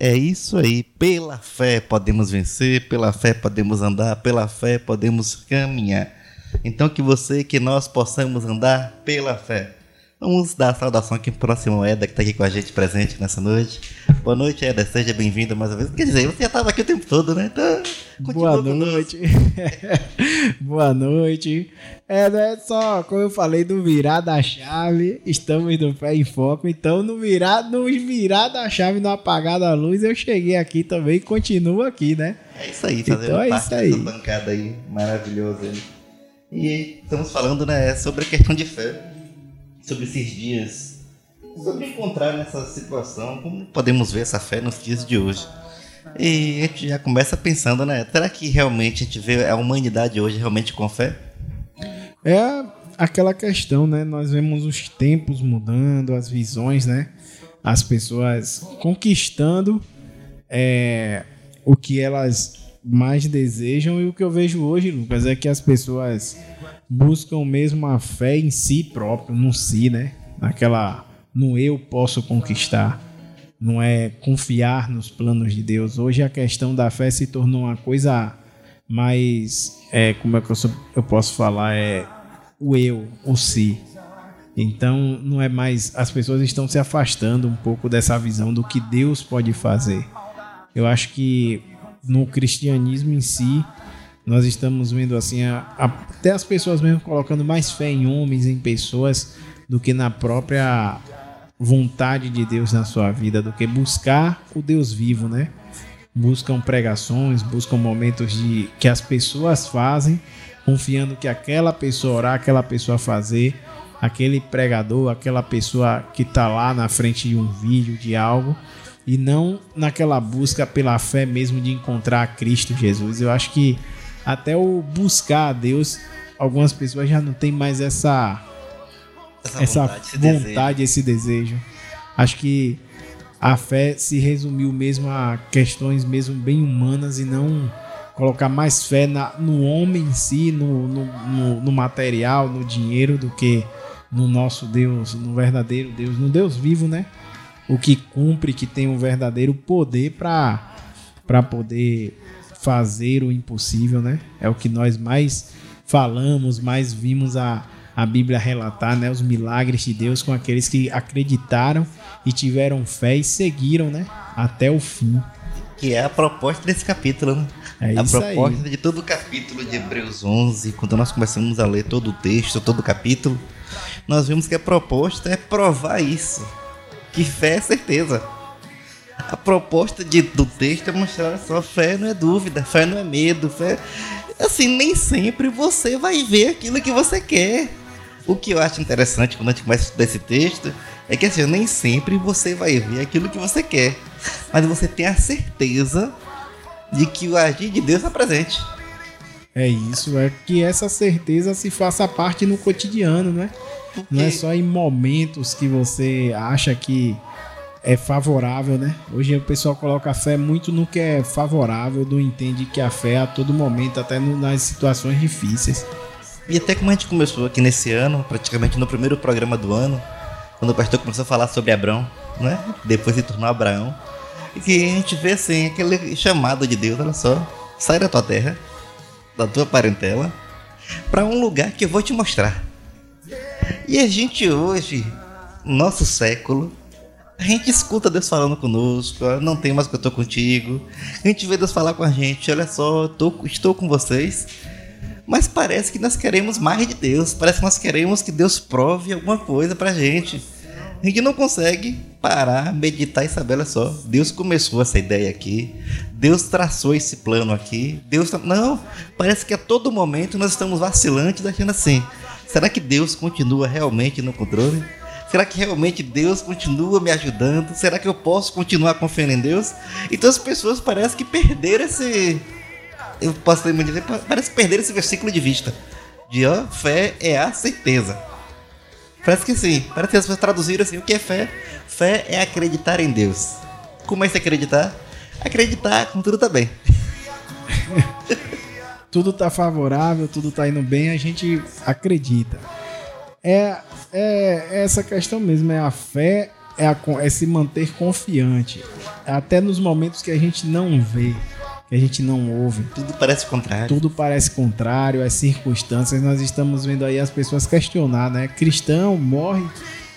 É isso aí. Pela fé podemos vencer, pela fé podemos andar, pela fé podemos caminhar. Então que você, que nós possamos andar pela fé. Vamos dar a saudação aqui pro próximo Eda que está aqui com a gente presente nessa noite. Boa noite, Eda. Seja bem-vindo mais uma vez. Quer dizer, você já estava aqui o tempo todo, né? Então, Boa noite. Boa noite. É, é só, como eu falei, do virar da chave, estamos no pé em foco. Então, no virar, no virar da chave, no apagar da luz, eu cheguei aqui também e continuo aqui, né? É isso aí, fazendo então, é parte isso aí. dessa bancada aí, maravilhoso aí. E estamos falando, né, sobre a questão de fé, sobre esses dias, sobre encontrar nessa situação, como podemos ver essa fé nos dias de hoje. E a gente já começa pensando, né, será que realmente a gente vê a humanidade hoje realmente com fé? É aquela questão, né? Nós vemos os tempos mudando, as visões, né? As pessoas conquistando é, o que elas mais desejam e o que eu vejo hoje, Lucas, é que as pessoas buscam mesmo a fé em si próprio, no si, né? Naquela no eu posso conquistar. Não é confiar nos planos de Deus. Hoje a questão da fé se tornou uma coisa mais é, como é que eu, sou- eu posso falar é o eu, o si. Então não é mais as pessoas estão se afastando um pouco dessa visão do que Deus pode fazer. Eu acho que no cristianismo em si nós estamos vendo assim a- a- até as pessoas mesmo colocando mais fé em homens, em pessoas do que na própria vontade de Deus na sua vida, do que buscar o Deus vivo, né? Buscam pregações, buscam momentos de que as pessoas fazem, confiando que aquela pessoa orar, aquela pessoa fazer, aquele pregador, aquela pessoa que está lá na frente de um vídeo, de algo, e não naquela busca pela fé mesmo de encontrar Cristo Jesus. Eu acho que até o buscar a Deus, algumas pessoas já não têm mais essa essa esse vontade, desejo. esse desejo. Acho que a fé se resumiu mesmo a questões mesmo bem humanas e não colocar mais fé na- no homem em si, no, no, no- no material, no dinheiro, do que no nosso Deus, no verdadeiro Deus, no Deus vivo, né? O que cumpre, que tem um verdadeiro poder para para poder fazer o impossível, né? É o que nós mais falamos, mais vimos a, a Bíblia relatar, né? Os milagres de Deus com aqueles que acreditaram e tiveram fé e seguiram, né? Até o fim. Que é a proposta desse capítulo, né? É a proposta aí. de todo o capítulo de Hebreus 11, quando nós começamos a ler todo o texto, todo o capítulo, nós vimos que a proposta é provar isso. Que fé é certeza. A proposta de- do texto é mostrar só fé não é dúvida, fé não é medo, fé. Assim, nem sempre você vai ver aquilo que você quer. O que eu acho interessante quando a gente começa a estudar esse texto é que assim, nem sempre você vai ver aquilo que você quer. Mas você tem a certeza de que o agir de Deus está presente. É isso, é que essa certeza se faça parte no cotidiano, né? Não é só em momentos que você acha que é favorável, né? Hoje o pessoal coloca a fé muito no que é favorável, não entende que a fé é a todo momento, até nas situações difíceis. E até como a gente começou aqui nesse ano, praticamente no primeiro programa do ano, quando o pastor começou a falar sobre Abraão, né? Depois se tornou Abraão. E que a gente vê assim, aquele chamado de Deus, olha só, sai da tua terra, da tua parentela, para um lugar que eu vou te mostrar. E a gente hoje, nosso século, a gente escuta Deus falando conosco, "Ah, não tem mais que eu tô contigo. A gente vê Deus falar com a gente, olha só, tô- estou com vocês. Mas parece que nós queremos mais de Deus. Parece que nós queremos que Deus prove alguma coisa pra gente. A gente não consegue parar, meditar e saber, olha só, Deus começou essa ideia aqui. Deus traçou esse plano aqui. Deus. Não, parece que a todo momento nós estamos vacilantes, achando assim. Será que Deus continua realmente no controle? Será que realmente Deus continua me ajudando? Será que eu posso continuar confiando em Deus? Então as pessoas parecem que perderam esse, eu posso lembrar dizer, pa- parece perder esse versículo de vista. De ó, fé é a certeza. Parece que sim, parece que as pessoas traduziram assim, o que é fé? Fé é acreditar em Deus. Como é se acreditar? Acreditar quando tudo tá bem. Tudo tá favorável, tudo tá indo bem, a gente acredita. É, é essa questão mesmo, é a fé é, a, é se manter confiante. Até nos momentos que a gente não vê, que a gente não ouve. Tudo parece contrário. Tudo parece contrário, as circunstâncias. Nós estamos vendo aí as pessoas questionar, né? Cristão morre,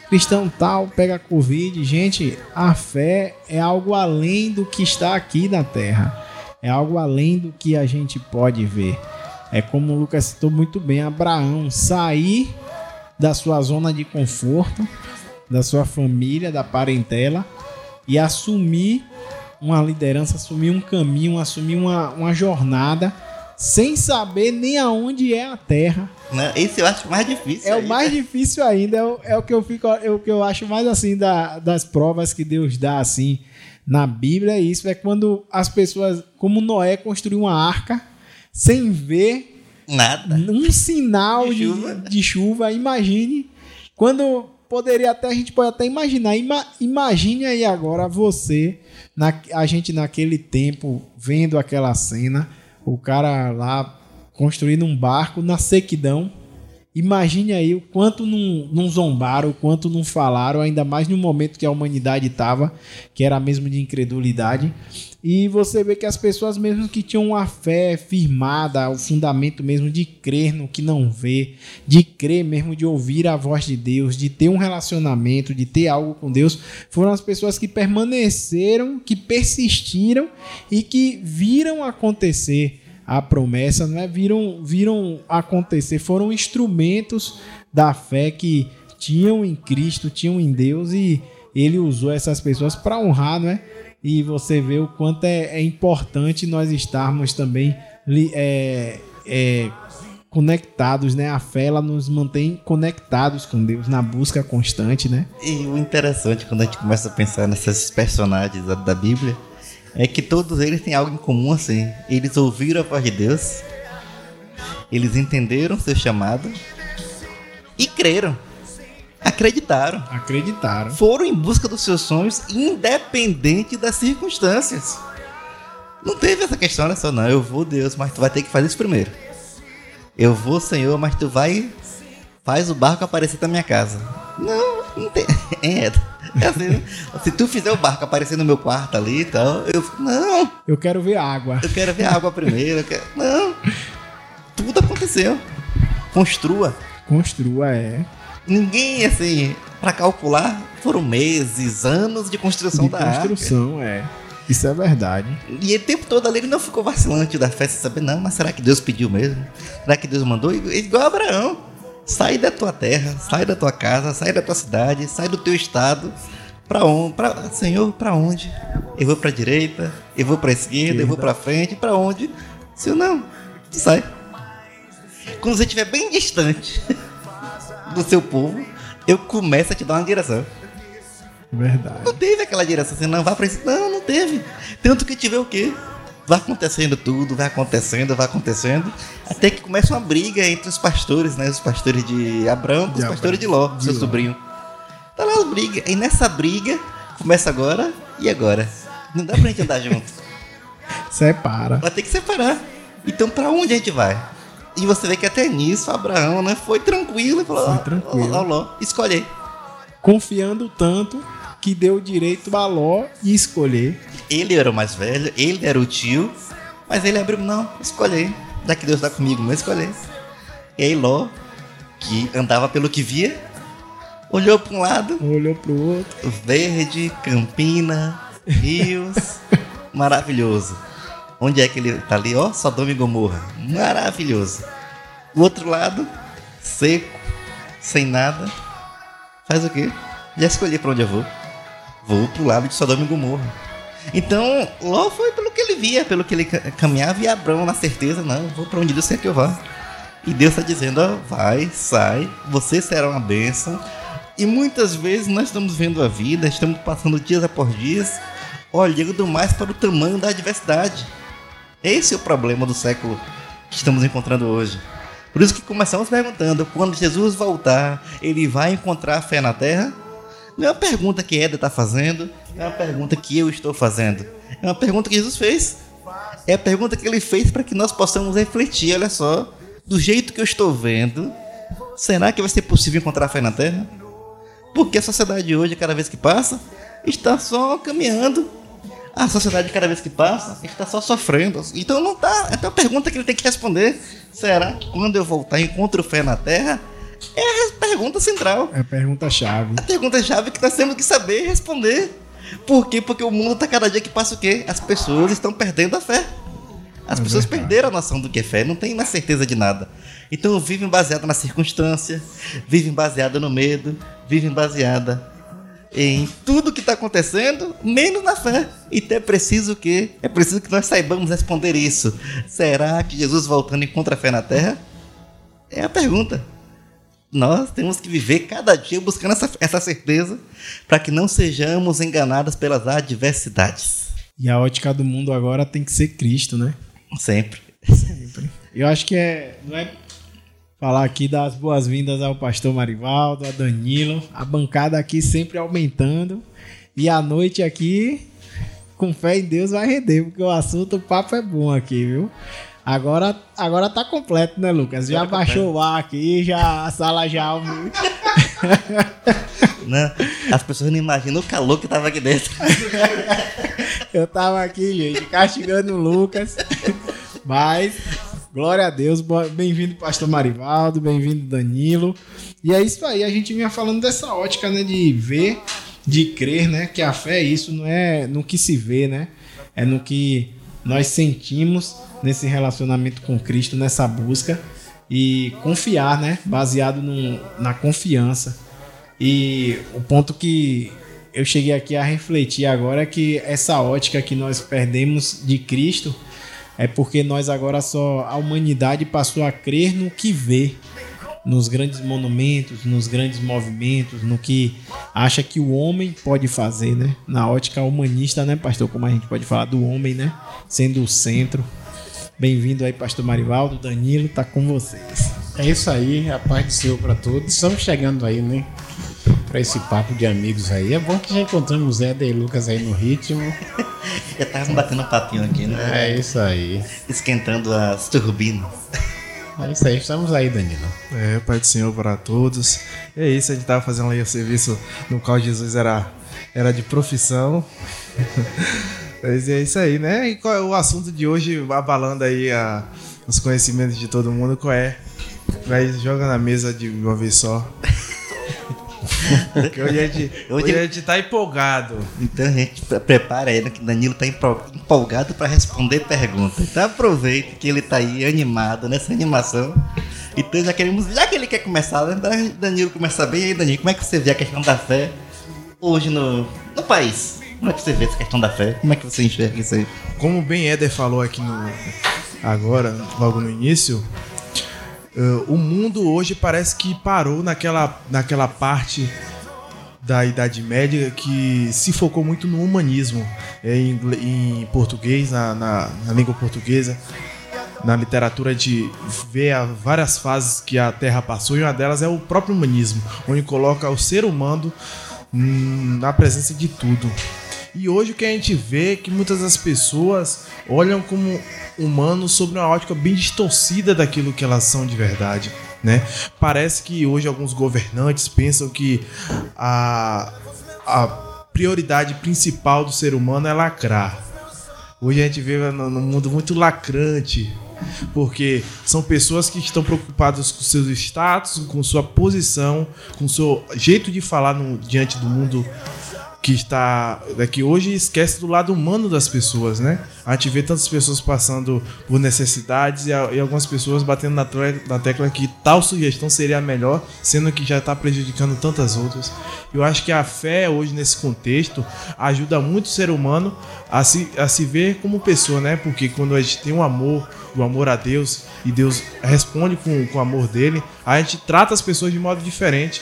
cristão tal, pega Covid. Gente, a fé é algo além do que está aqui na terra. É algo além do que a gente pode ver. É como o Lucas citou muito bem, Abraão sair da sua zona de conforto, da sua família, da parentela e assumir uma liderança, assumir um caminho, assumir uma, uma jornada sem saber nem aonde é a terra. Não, esse eu acho mais difícil. É ainda. o mais difícil ainda. É o, é o que eu fico, é o que eu acho mais assim da, das provas que Deus dá assim na Bíblia. Isso é quando as pessoas, como Noé, construiu uma arca sem ver nada, um sinal de, de chuva. Imagine quando poderia até a gente pode até imaginar. Ima, imagine aí agora você, na, a gente naquele tempo vendo aquela cena, o cara lá construindo um barco na sequidão. Imagine aí o quanto não, não zombaram, o quanto não falaram, ainda mais no momento que a humanidade estava, que era mesmo de incredulidade. E você vê que as pessoas mesmo que tinham a fé firmada, o fundamento mesmo de crer no que não vê, de crer mesmo de ouvir a voz de Deus, de ter um relacionamento, de ter algo com Deus, foram as pessoas que permaneceram, que persistiram e que viram acontecer a promessa, não é? Viram, viram acontecer, foram instrumentos da fé que tinham em Cristo, tinham em Deus e ele usou essas pessoas para honrar, não é? E você vê o quanto é, é importante nós estarmos também é, é, conectados, né? A fé ela nos mantém conectados com Deus na busca constante, né? E o interessante quando a gente começa a pensar nesses personagens da, da Bíblia é que todos eles têm algo em comum assim. Eles ouviram a voz de Deus, eles entenderam seu chamado e creram. Acreditaram. Acreditaram. Foram em busca dos seus sonhos, independente das circunstâncias. Não teve essa questão, olha só, não. Eu vou, Deus, mas tu vai ter que fazer isso primeiro. Eu vou, Senhor, mas tu vai. Faz o barco aparecer na minha casa. Não, não tem. É, é assim, né? se tu fizer o barco aparecer no meu quarto ali e tal, eu. Não! Eu quero ver água. Eu quero ver água primeiro. Quero, não! Tudo aconteceu. Construa. Construa, é ninguém, assim, para calcular, foram meses, anos de construção de da construção, arca. é. Isso é verdade. E o tempo todo ali ele não ficou vacilante da festa, saber, não, mas será que Deus pediu mesmo? Será que Deus mandou? Igual Abraão. Sai da tua terra, sai da tua casa, sai da tua cidade, sai do teu estado. Para onde? Pra, Senhor, para onde? Eu vou para direita, eu vou para esquerda, esquerda, eu vou para frente, para onde? Senhor, não, sai. Quando você estiver bem distante do seu povo, eu começo a te dar uma direção. Verdade. Não teve aquela direção assim, não, vá pra isso. Não, não teve. Tanto que tiver o quê? Vai acontecendo tudo, vai acontecendo, vai acontecendo. Até que começa uma briga entre os pastores, né? Os pastores de Abraão com os pastores de Ló, de seu Ló. sobrinho. Tá lá as brigas. E nessa briga, começa agora e agora. Não dá pra gente andar junto. Separa. Vai ter que separar. Então pra onde a gente vai? E você vê que até nisso Abraão né, foi tranquilo e falou: foi tranquilo. Ó, Ló, escolher. Confiando tanto que deu direito a Ló e escolher. Ele era o mais velho, ele era o tio, mas ele abriu: não, escolher. Já que Deus está comigo, mas escolher. E aí Ló, que andava pelo que via, olhou para um lado, olhou para o outro. Verde, Campina, rios, maravilhoso. Onde é que ele tá ali? Ó, Sodoma e Gomorra. Maravilhoso. O outro lado, seco, sem nada. Faz o quê? Já escolhi para onde eu vou. Vou pro lado de Sodoma e Gomorra. Então, Ló foi pelo que ele via, pelo que ele caminhava, e Abraão na certeza, não, vou para onde Deus quer que eu vá. E Deus está dizendo, ó, vai, sai, você será uma bênção. E muitas vezes nós estamos vendo a vida, estamos passando dias após dias, olhando mais para o tamanho da adversidade. Esse é o problema do século que estamos encontrando hoje. Por isso que começamos perguntando: quando Jesus voltar, ele vai encontrar fé na terra? Não é uma pergunta que Eda está fazendo, é uma pergunta que eu estou fazendo. É uma pergunta que Jesus fez. É a pergunta que ele fez para que nós possamos refletir. Olha só, do jeito que eu estou vendo, será que vai ser possível encontrar fé na terra? Porque a sociedade hoje, cada vez que passa, está só caminhando. A sociedade, cada vez que passa, está só sofrendo. Então não tá. Então a pergunta que ele tem que responder: será que quando eu voltar encontro fé na terra? É a pergunta central. É a pergunta-chave. A pergunta-chave que nós temos que saber responder. Por quê? Porque o mundo está cada dia que passa o quê? As pessoas estão perdendo a fé. As é pessoas verdade. perderam a noção do que é fé, não tem mais certeza de nada. Então vivem baseada na circunstância, vivem baseada no medo, vivem baseada em tudo que está acontecendo, menos na fé. Então é preciso que é preciso que nós saibamos responder isso. Será que Jesus voltando encontra fé na Terra? É a pergunta. Nós temos que viver cada dia buscando essa, essa certeza para que não sejamos enganados pelas adversidades. E a ótica do mundo agora tem que ser Cristo, né? Sempre. Sempre. Eu acho que é, não é falar aqui das boas-vindas ao pastor Marivaldo, a Danilo, a bancada aqui sempre aumentando e a noite aqui com fé em Deus vai render, porque o assunto, o papo é bom aqui, viu? Agora, agora tá completo, né, Lucas? Já baixou o ar aqui, já a sala já. não, as pessoas não imaginam o calor que tava aqui dentro. Eu tava aqui, gente, castigando o Lucas. Mas, glória a Deus, bem-vindo, Pastor Marivaldo, bem-vindo, Danilo. E é isso aí, a gente vinha falando dessa ótica, né, de ver, de crer, né, que a fé é isso, não é no que se vê, né, é no que nós sentimos nesse relacionamento com Cristo, nessa busca e confiar, né, baseado no, na confiança. E o ponto que eu cheguei aqui a refletir agora é que essa ótica que nós perdemos de Cristo é porque nós agora só a humanidade passou a crer no que vê, nos grandes monumentos, nos grandes movimentos, no que acha que o homem pode fazer, né? Na ótica humanista, né, pastor? Como a gente pode falar do homem, né? Sendo o centro. Bem-vindo aí, pastor Marivaldo, Danilo, tá com vocês. É isso aí, a paz do Senhor para todos. Estamos chegando aí, né? Para esse papo de amigos aí. É bom que já encontramos Zé e Lucas aí no ritmo. já tava batendo um papinho aqui, né? É isso aí. Esquentando as turbinas. É isso aí, estamos aí, Danilo. É, Pai do Senhor para todos. É isso, a gente estava fazendo aí o serviço no qual Jesus era, era de profissão. Mas é isso aí, né? E qual é o assunto de hoje, abalando aí a, os conhecimentos de todo mundo, qual é? Vai, joga na mesa de uma vez só. Hoje a, gente, hoje a gente tá empolgado. Então a gente prepara aí, que Danilo tá empolgado para responder perguntas. Então aproveita que ele tá aí animado nessa animação. Então já queremos, já que ele quer começar, né, Danilo começar bem aí, Danilo, como é que você vê a questão da fé hoje no, no país? Como é que você vê essa questão da fé? Como é que você enxerga isso aí? Como o Ben Eder falou aqui no agora, logo no início, Uh, o mundo hoje parece que parou naquela, naquela parte da Idade Média que se focou muito no humanismo é, em, em, português, na, na, na, língua portuguesa, na literatura de ver várias fases que a Terra passou e uma delas é o próprio humanismo, onde coloca o ser humano hum, na presença de tudo. E hoje o que a gente vê é que muitas das pessoas olham como humanos sobre uma ótica bem distorcida daquilo que elas são de verdade. Né? Parece que hoje alguns governantes pensam que a, a prioridade principal do ser humano é lacrar. Hoje a gente vê num mundo muito lacrante, porque são pessoas que estão preocupadas com seus status, com sua posição, com seu jeito de falar no, diante do mundo que está é que hoje esquece do lado humano das pessoas, né? A gente vê tantas pessoas passando por necessidades e, e algumas pessoas batendo na, na, tecla que tal sugestão seria a melhor, sendo que já está prejudicando tantas outras. Eu acho que a fé hoje nesse contexto ajuda muito o ser humano a se, a se ver como pessoa, né? Porque quando a gente tem um amor, o um amor a Deus e Deus responde com, com o amor dele, a gente trata as pessoas de modo diferente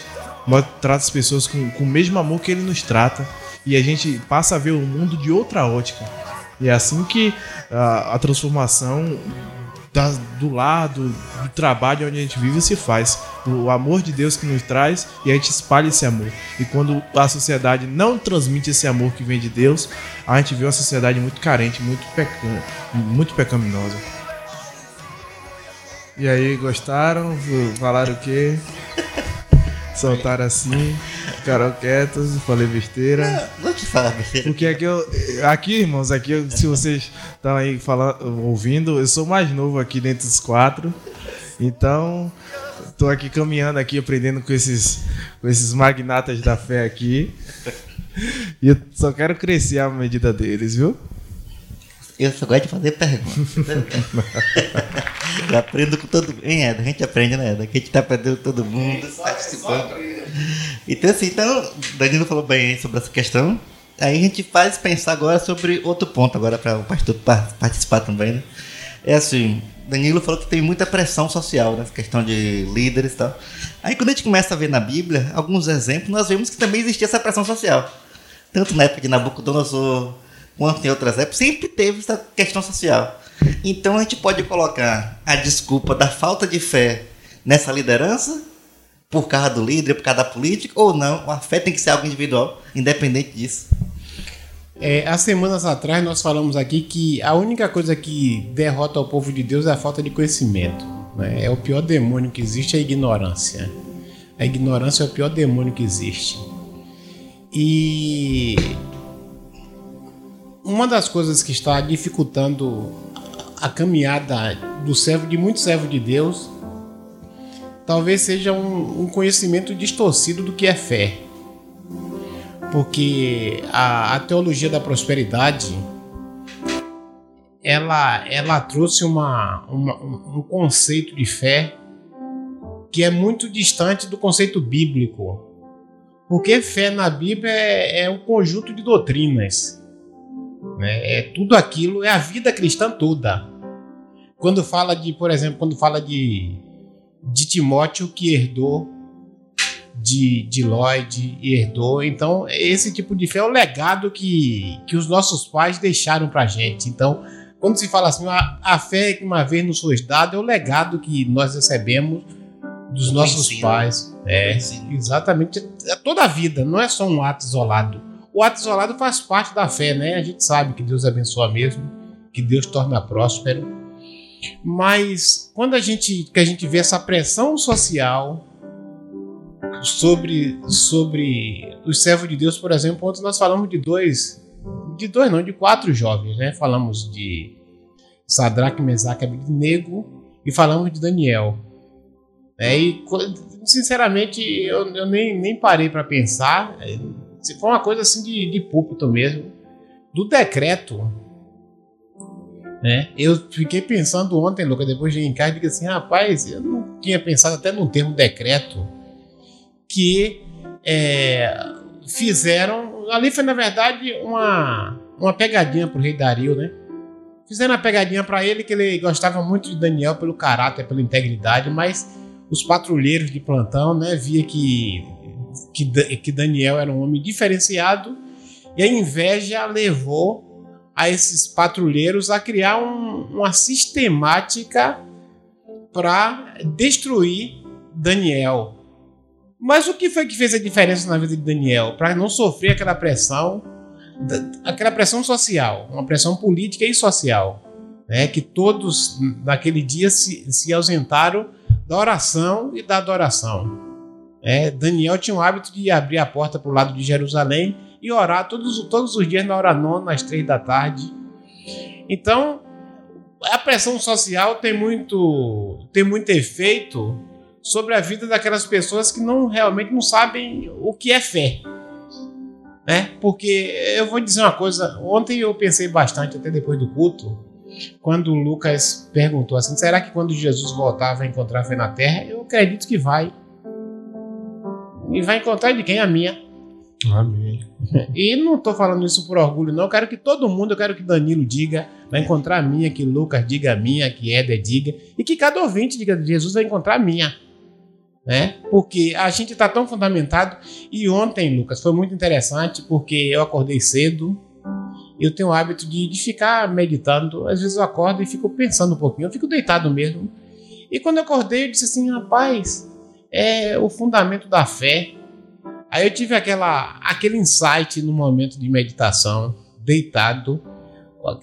trata as pessoas com, com o mesmo amor que ele nos trata e a gente passa a ver o mundo de outra ótica. E é assim que a, a transformação da, do lado do trabalho onde a gente vive se faz. O amor de Deus que nos traz e a gente espalha esse amor. E quando a sociedade não transmite esse amor que vem de Deus, a gente vê uma sociedade muito carente, muito, peca, muito pecaminosa. E aí, gostaram? Falaram o quê? Soltaram assim, ficaram quietos, falei besteira. Não te falar besteira. Porque aqui eu. Aqui, irmãos, aqui, eu- se vocês estão aí falando, ouvindo, eu sou mais novo aqui dentre os quatro. Então, tô aqui caminhando aqui, aprendendo com esses, com esses magnatas da fé aqui. E eu só quero crescer à medida deles, viu? Eu só gosto de fazer perguntas. aprendo com todo mundo. Eda? A gente aprende, né, Eda? Aqui a gente tá aprendendo com todo mundo, participando. Então, assim, então, Danilo falou bem sobre essa questão. Aí a gente faz pensar agora sobre outro ponto, agora para o pastor par- participar também, né? É assim, Danilo falou que tem muita pressão social nessa questão de líderes e tal. Aí quando a gente começa a ver na Bíblia alguns exemplos, nós vemos que também existia essa pressão social. Tanto na época de Nabucodonosor, quanto em outras épocas, sempre teve essa questão social. Então a gente pode colocar a desculpa da falta de fé nessa liderança, por causa do líder, por causa da política, ou não, a fé tem que ser algo individual, independente disso. É, há semanas atrás nós falamos aqui que a única coisa que derrota o povo de Deus é a falta de conhecimento. né? É o pior demônio que existe, é a ignorância. A ignorância é o pior demônio que existe. E uma das coisas que está dificultando a caminhada do servo, de muito servo de Deus, talvez seja um, um conhecimento distorcido do que é fé porque a, a teologia da prosperidade ela, ela trouxe uma, uma- um conceito de fé que é muito distante do conceito bíblico. Porque fé na Bíblia é, é um conjunto de doutrinas. Né? É tudo aquilo, é a vida cristã toda. Quando fala de, por exemplo, quando fala de, de Timóteo que herdou de, de Lloyd e herdou. Então, esse tipo de fé é o legado que, que os nossos pais deixaram pra gente. Então, quando se fala assim, a, a fé que uma vez nos foi dada é o legado que nós recebemos dos nossos ensino. pais. É, exatamente. É toda a vida, não é só um ato isolado. O ato isolado faz parte da fé, né? A gente sabe que Deus abençoa mesmo, que Deus torna próspero. Mas quando a gente, que a gente vê essa pressão social sobre, sobre os servos de Deus, por exemplo, ontem nós falamos de dois, de dois não, de quatro jovens, né? Falamos de Sadraque, Mesaque Abednego e falamos de Daniel. É, e, sinceramente, eu, eu nem, nem parei para pensar. Se foi uma coisa assim de, de púlpito mesmo, do decreto. Né? Eu fiquei pensando ontem, Lucas, depois de ir em casa, e digo assim: rapaz, eu não tinha pensado até num termo decreto que é, fizeram. Ali foi, na verdade, uma, uma pegadinha pro rei Dario, né? Fizeram uma pegadinha para ele que ele gostava muito de Daniel pelo caráter, pela integridade, mas os patrulheiros de plantão, né, via que, que, que Daniel era um homem diferenciado e a inveja levou a esses patrulheiros a criar um- uma sistemática para destruir Daniel. Mas o que foi que fez a diferença na vida de Daniel? Para não sofrer aquela pressão, aquela pressão social, uma pressão política e social, né? que todos naquele dia se, se ausentaram da oração e da adoração. É, Daniel tinha o hábito de abrir a porta para o lado de Jerusalém e orar todos, todos os dias na hora nona, às três da tarde. Então, a pressão social tem muito, tem muito efeito sobre a vida daquelas pessoas que não realmente não sabem o que é fé. Né? Porque eu vou dizer uma coisa, ontem eu pensei bastante, até depois do culto, quando o Lucas perguntou assim: será que quando Jesus voltar vai encontrar fé na terra? Eu acredito que vai. E vai encontrar de quem? A minha. Amém. E não tô falando isso por orgulho, não. Eu quero que todo mundo, eu quero que Danilo diga, vai encontrar a minha, que Lucas diga a minha, que Éder diga, e que cada ouvinte diga, Jesus vai encontrar a minha. Né? Porque a gente tá tão fundamentado. E ontem, Lucas, foi muito interessante, porque eu acordei cedo. Eu tenho o hábito de, de ficar meditando. Às vezes eu acordo e fico pensando um pouquinho. Eu fico deitado mesmo. E quando eu acordei, eu disse assim, rapaz, é o fundamento da fé. Aí eu tive aquela, aquele insight no momento de meditação, deitado.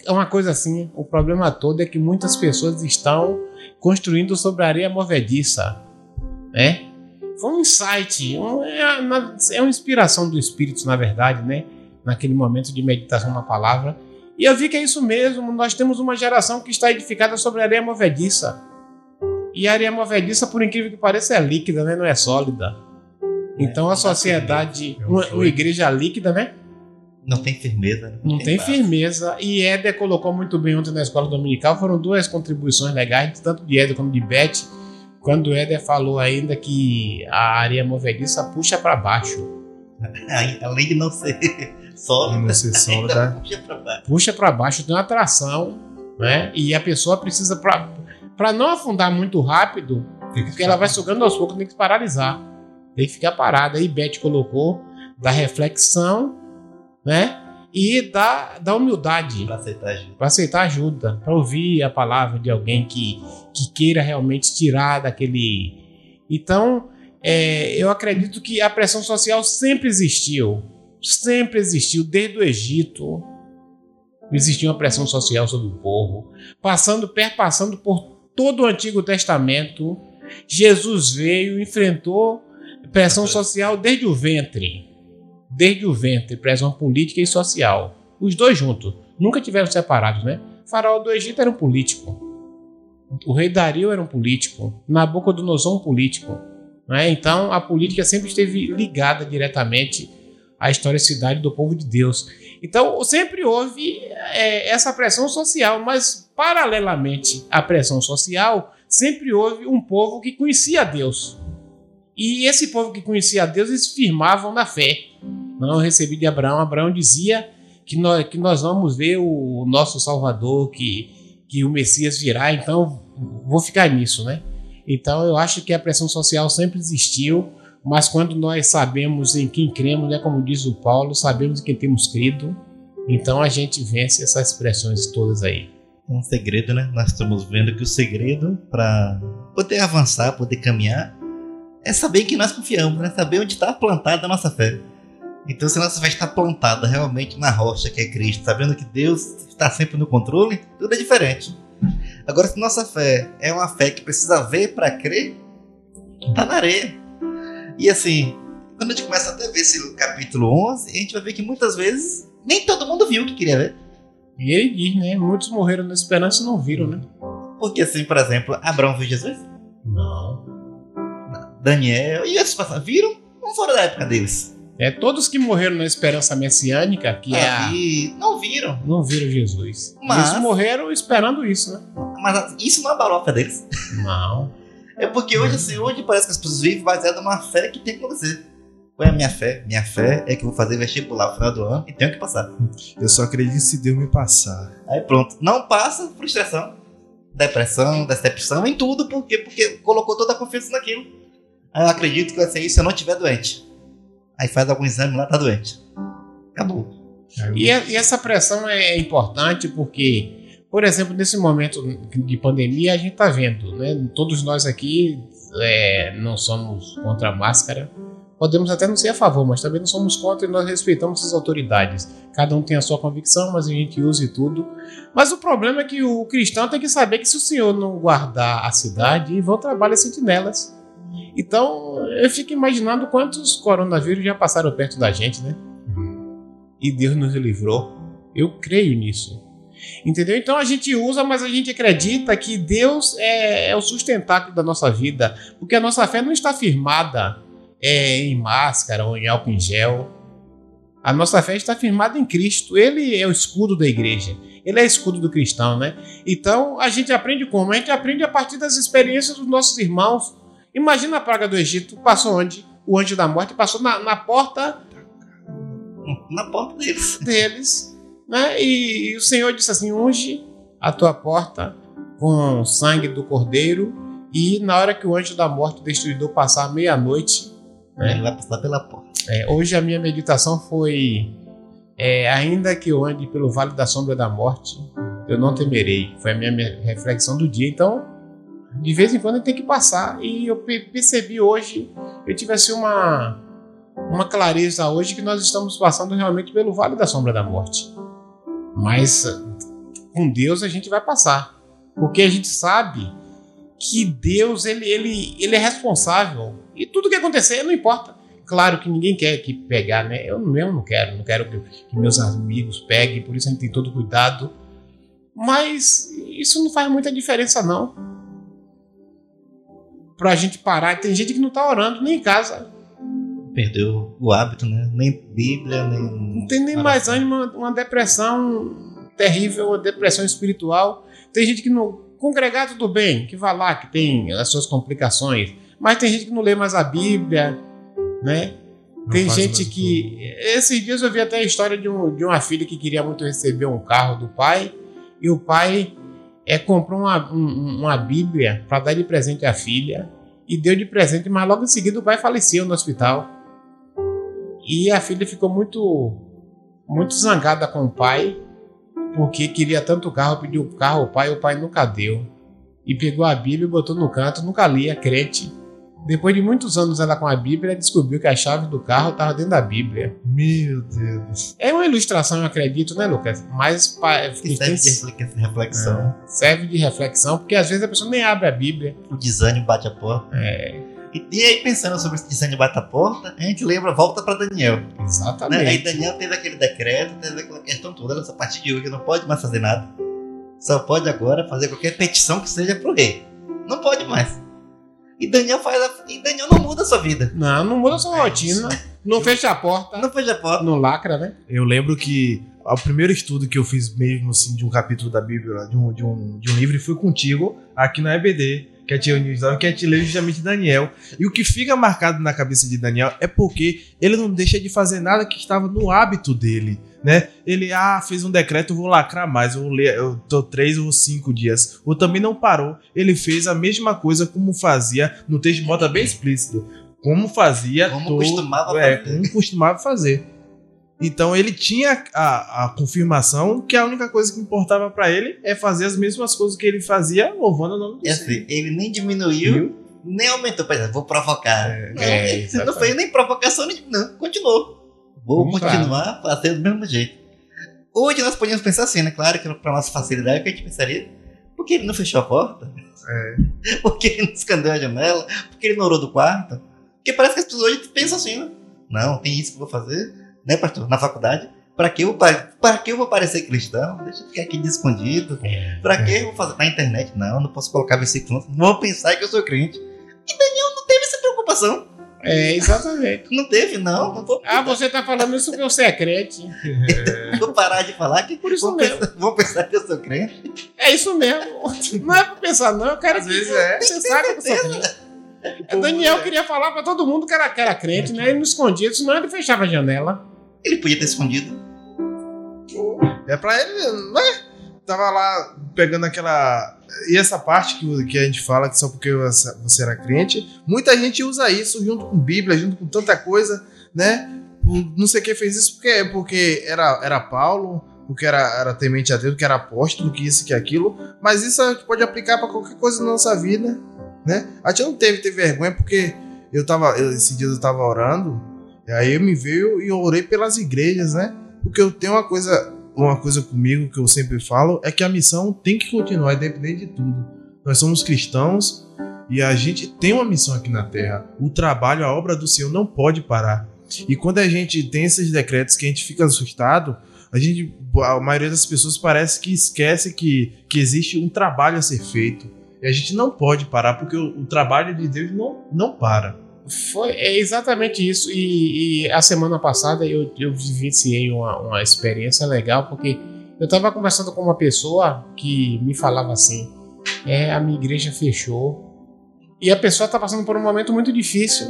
É uma coisa assim, o problema todo é que muitas pessoas estão construindo sobre areia movediça, né? Foi um insight, um, é, uma, é uma inspiração do Espírito, na verdade, né? Naquele momento de meditação na palavra. E eu vi que é isso mesmo. Nós temos uma geração que está edificada sobre areia movediça. E a areia movediça, por incrível que pareça, é líquida, né? Não é sólida. Então a sociedade, uma, uma igreja líquida, né? Não tem firmeza. né? Não tem base. firmeza. E Éder colocou muito bem ontem na escola dominical. Foram duas contribuições legais, tanto de Éder como de Beth. Quando o Éder falou ainda que a areia movediça puxa para baixo. Além de não ser sólida, Não ser sólida. ainda puxa pra baixo. Puxa para baixo, tem uma atração, né? E a pessoa precisa, para não afundar muito rápido, porque ela vai sugando aos poucos, tem que paralisar. Tem que ficar parada. Aí Beth colocou da reflexão, né? E da, da humildade. Pra aceitar ajuda. para aceitar ajuda, para ouvir a palavra de alguém que, que queira realmente tirar daquele. Então, é, eu acredito que a pressão social sempre existiu. Sempre existiu, desde o Egito. Existia uma pressão social sobre o povo, passando, perpassando por todo o Antigo Testamento. Jesus veio, enfrentou pressão social desde o ventre. Desde o ventre, pressão política e social. Os dois juntos. Nunca tiveram separados, né? O faraó do Egito era um político. O rei Dario era um político. Nabucodonosor um político. Né? Então a política sempre esteve ligada diretamente à historicidade do povo de Deus. Então sempre houve é, essa pressão social, mas paralelamente à pressão social, sempre houve um povo que conhecia Deus. E esse povo que conhecia Deus, eles firmavam na fé. Não recebi de Abraão. Abraão dizia que nós, que nós vamos ver o nosso Salvador, que, que o Messias virá, então vou ficar nisso, né? Então eu acho que a pressão social sempre existiu, mas quando nós sabemos em quem cremos, né, como diz o Paulo, sabemos em quem temos crido, então a gente vence essas pressões todas aí. Um segredo, né? Nós estamos vendo que o segredo para poder avançar, poder caminhar, é saber que nós confiamos, né? Saber onde está plantada a nossa fé. Então, se nossa fé está plantada realmente na rocha que é Cristo, sabendo que Deus está sempre no controle, tudo é diferente. Agora, se nossa fé é uma fé que precisa ver para crer, tá na areia. E assim, quando a gente começa até ver esse capítulo 11, a gente vai ver que muitas vezes nem todo mundo viu o que queria ver. E ele diz, né? Muitos morreram na esperança e não viram, né? Porque assim, por exemplo, Abraão viu Jesus? Não. Daniel e esses passaram, viram? Não foram da época deles. É, todos que morreram na esperança messiânica, que é a... Não viram. não viram Jesus. Mas- Eles morreram esperando isso, né? Mas isso não abalou a fé deles. Não. É porque hoje, assim, hoje parece que as pessoas vivem baseadas numa fé que tem que acontecer. Qual é a minha fé? Minha fé é que eu vou fazer vestibular no final do ano e tenho que passar. Eu só acredito se Deus me passar. Aí pronto. Não passa, frustração, depressão, decepção, em tudo. Por quê? Porque colocou toda a confiança naquilo. Aí eu acredito que vai ser isso se eu não estiver doente. Aí faz algum exame lá, tá doente. Acabou. E, e essa pressão é importante porque, por exemplo, nesse momento de pandemia, a gente está vendo, né? Todos nós aqui é, não somos contra a máscara. Podemos até não ser a favor, mas também não somos contra e nós respeitamos as autoridades. Cada um tem a sua convicção, mas a gente usa e tudo. Mas o problema é que o cristão tem que saber que se o Senhor não guardar a cidade, vão trabalhar sentinelas. Então, eu fico imaginando quantos coronavírus já passaram perto da gente, né? E Deus nos livrou. Eu creio nisso. Entendeu? Então a gente usa, mas a gente acredita que Deus é, é o sustentáculo da nossa vida. Porque a nossa fé não está firmada é, em máscara ou em álcool em gel. A nossa fé está firmada em Cristo. Ele é o escudo da igreja. Ele é o escudo do cristão, né? Então a gente aprende como? A gente aprende a partir das experiências dos nossos irmãos. Imagina a praga do Egito. Passou onde? O anjo da morte passou na, na porta Na porta deles. deles, né? E, e o Senhor disse assim: unge a tua porta com o sangue do cordeiro, e na hora que o anjo da morte, o destruidor, passar meia-noite, né? pela porta. É, hoje a minha meditação foi: é, ainda que eu ande pelo vale da sombra da morte, eu não temerei. Foi a minha reflexão do dia. Então, de vez em quando tem que passar. E eu pe- percebi hoje, eu tive assim uma, uma clareza hoje que nós estamos passando realmente pelo vale da sombra da morte. Mas com Deus a gente vai passar. Porque a gente sabe que Deus ele, ele, ele é responsável. E tudo que acontecer não importa. Claro que ninguém quer que pegar, né? Eu mesmo não quero, não quero que, que meus amigos peguem, por isso a gente tem todo cuidado. Mas isso não faz muita diferença, não. Pra gente parar. Tem gente que não tá orando nem em casa. Perdeu o hábito, né? Nem Bíblia, nem. Não tem nem mais ânimo, uma, uma depressão terrível, uma depressão espiritual. Tem gente que não. Congregar tudo bem, que vá lá, que tem as suas complicações. Mas tem gente que não lê mais a Bíblia, né? Não Tem gente que. Esses dias eu vi até a história de, um, de uma filha que queria muito receber um carro do pai, e o pai é, comprou uma, um- uma Bíblia para dar de presente à filha, e deu de presente, mas logo em seguida o pai faleceu no hospital. E a filha ficou muito, muito zangada com o pai, porque queria tanto carro, pediu o carro ao pai, e o pai nunca deu. E pegou a Bíblia e botou no canto, nunca lia, crente. Depois de muitos anos ela com a Bíblia, descobriu que a chave do carro estava dentro da Bíblia. Meu Deus. É uma ilustração, eu acredito, né, Lucas? Mas Que serve de refle- reflexão. serve de reflexão, porque às vezes a pessoa nem abre a Bíblia. O desânimo bate a porta. É, E, e aí, pensando sobre esse desânimo bate a porta, a gente lembra, volta pra Daniel. Né? Aí exatamente. Daniel teve aquele decreto, teve aquela questão toda, nessa partir de hoje não pode mais fazer nada. Só pode agora fazer qualquer petição que seja pro rei. Não pode mais. E Daniel faz a... E Daniel não muda a sua vida. Não, não muda a sua rotina. Não fecha a porta. Não fecha a porta. Não lacra, né? Eu lembro que o primeiro estudo que eu fiz mesmo assim de um capítulo da Bíblia, de um, de um, de um livro, foi contigo aqui na EBD, que a tia Eunice que a gente leu justamente Daniel. E o que fica marcado na cabeça de Daniel é porque ele não deixa de fazer nada que estava no hábito dele. Né? Ele, ah, fez um decreto, vou lacrar mais, eu vou ler, eu tô três ou cinco dias. Ou também não parou, ele fez a mesma coisa como fazia, no texto bota bem explícito, como fazia Como todo- costumava é, fazer. como costumava fazer. Então ele tinha a, a confirmação que a única coisa que importava pra ele é fazer as mesmas coisas que ele fazia louvando o nome do É Senhor. assim, ele nem diminuiu, nem aumentou. Por exemplo, vou provocar. Não, É, não fez nem provocação, não, continuou. Vou Vamos lá. continuar fazendo do mesmo jeito. Hoje nós podíamos pensar assim, né? Claro que para nossa facilidade, o que a gente pensaria? Por que ele não fechou a porta? Por que ele não escandeu a janela? Por que ele não orou do quarto? Porque parece que as pessoas hoje pensam assim, né? Não, tem isso que eu vou fazer, né, pastor? Na faculdade. Pra que eu, pa- pra que eu vou parecer cristão? Deixa eu ficar aqui de escondido. Pra que eu vou fazer na internet? Não, não posso colocar versículo. Não vou pensar que eu sou crente. E Daniel não teve essa preocupação. É, exatamente. Não teve, não. Não vou, Ah, você tá falando isso porque você é crente. vou parar de falar que Por isso vou mesmo. pensar, vou pensar que eu sou crente. É isso mesmo. Não é pra pensar, não. Eu quero Às que vezes é. Você sabe que eu sou crente. Daniel queria falar pra todo mundo que era, que era crente, né? Ele não escondia, senão ele fechava a janela. Ele podia ter escondido. É pra ele, né? Tava lá pegando aquela. E essa parte que, que a gente fala que só porque você era crente, muita gente usa isso junto com Bíblia, junto com tanta coisa, né? Não sei quem fez isso porque, porque era, era Paulo, porque era, era temente a Deus, que era apóstolo, que isso, que aquilo. Mas isso a gente pode aplicar pra qualquer coisa na nossa vida, né? A gente não teve ter vergonha porque eu tava. esse dia eu tava orando, e aí eu me veio e orei pelas igrejas, né? Porque eu tenho uma coisa uma coisa comigo que eu sempre falo é que a missão tem que continuar, independente de tudo. Nós somos cristãos e a gente tem uma missão aqui na Terra. O trabalho, a obra do Senhor não pode parar. E quando a gente tem esses decretos que a gente fica assustado, a gente, a maioria das pessoas parece que esquece que, que existe um trabalho a ser feito. E a gente não pode parar porque o, o trabalho de Deus não, não para. Foi é exatamente isso. E, e a semana passada eu, eu vivenciei uma, uma experiência legal, porque eu estava conversando com uma pessoa que me falava assim: é, a minha igreja fechou. E a pessoa está passando por um momento muito difícil.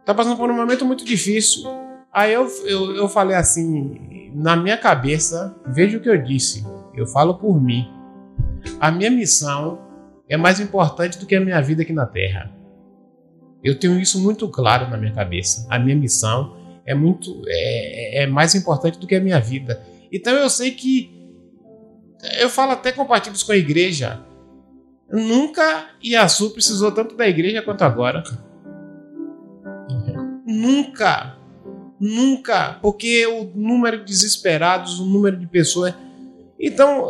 Está passando por um momento muito difícil. Aí eu, eu, eu falei assim, na minha cabeça, veja o que eu disse. Eu falo por mim. A minha missão é mais importante do que a minha vida aqui na Terra. Eu tenho isso muito claro na minha cabeça. A minha missão é muito é, é mais importante do que a minha vida. Então eu sei que eu falo até com partidos com a igreja. Nunca Iaçu precisou tanto da igreja quanto agora. Nunca. Nunca. Porque o número de desesperados, o número de pessoas. Então,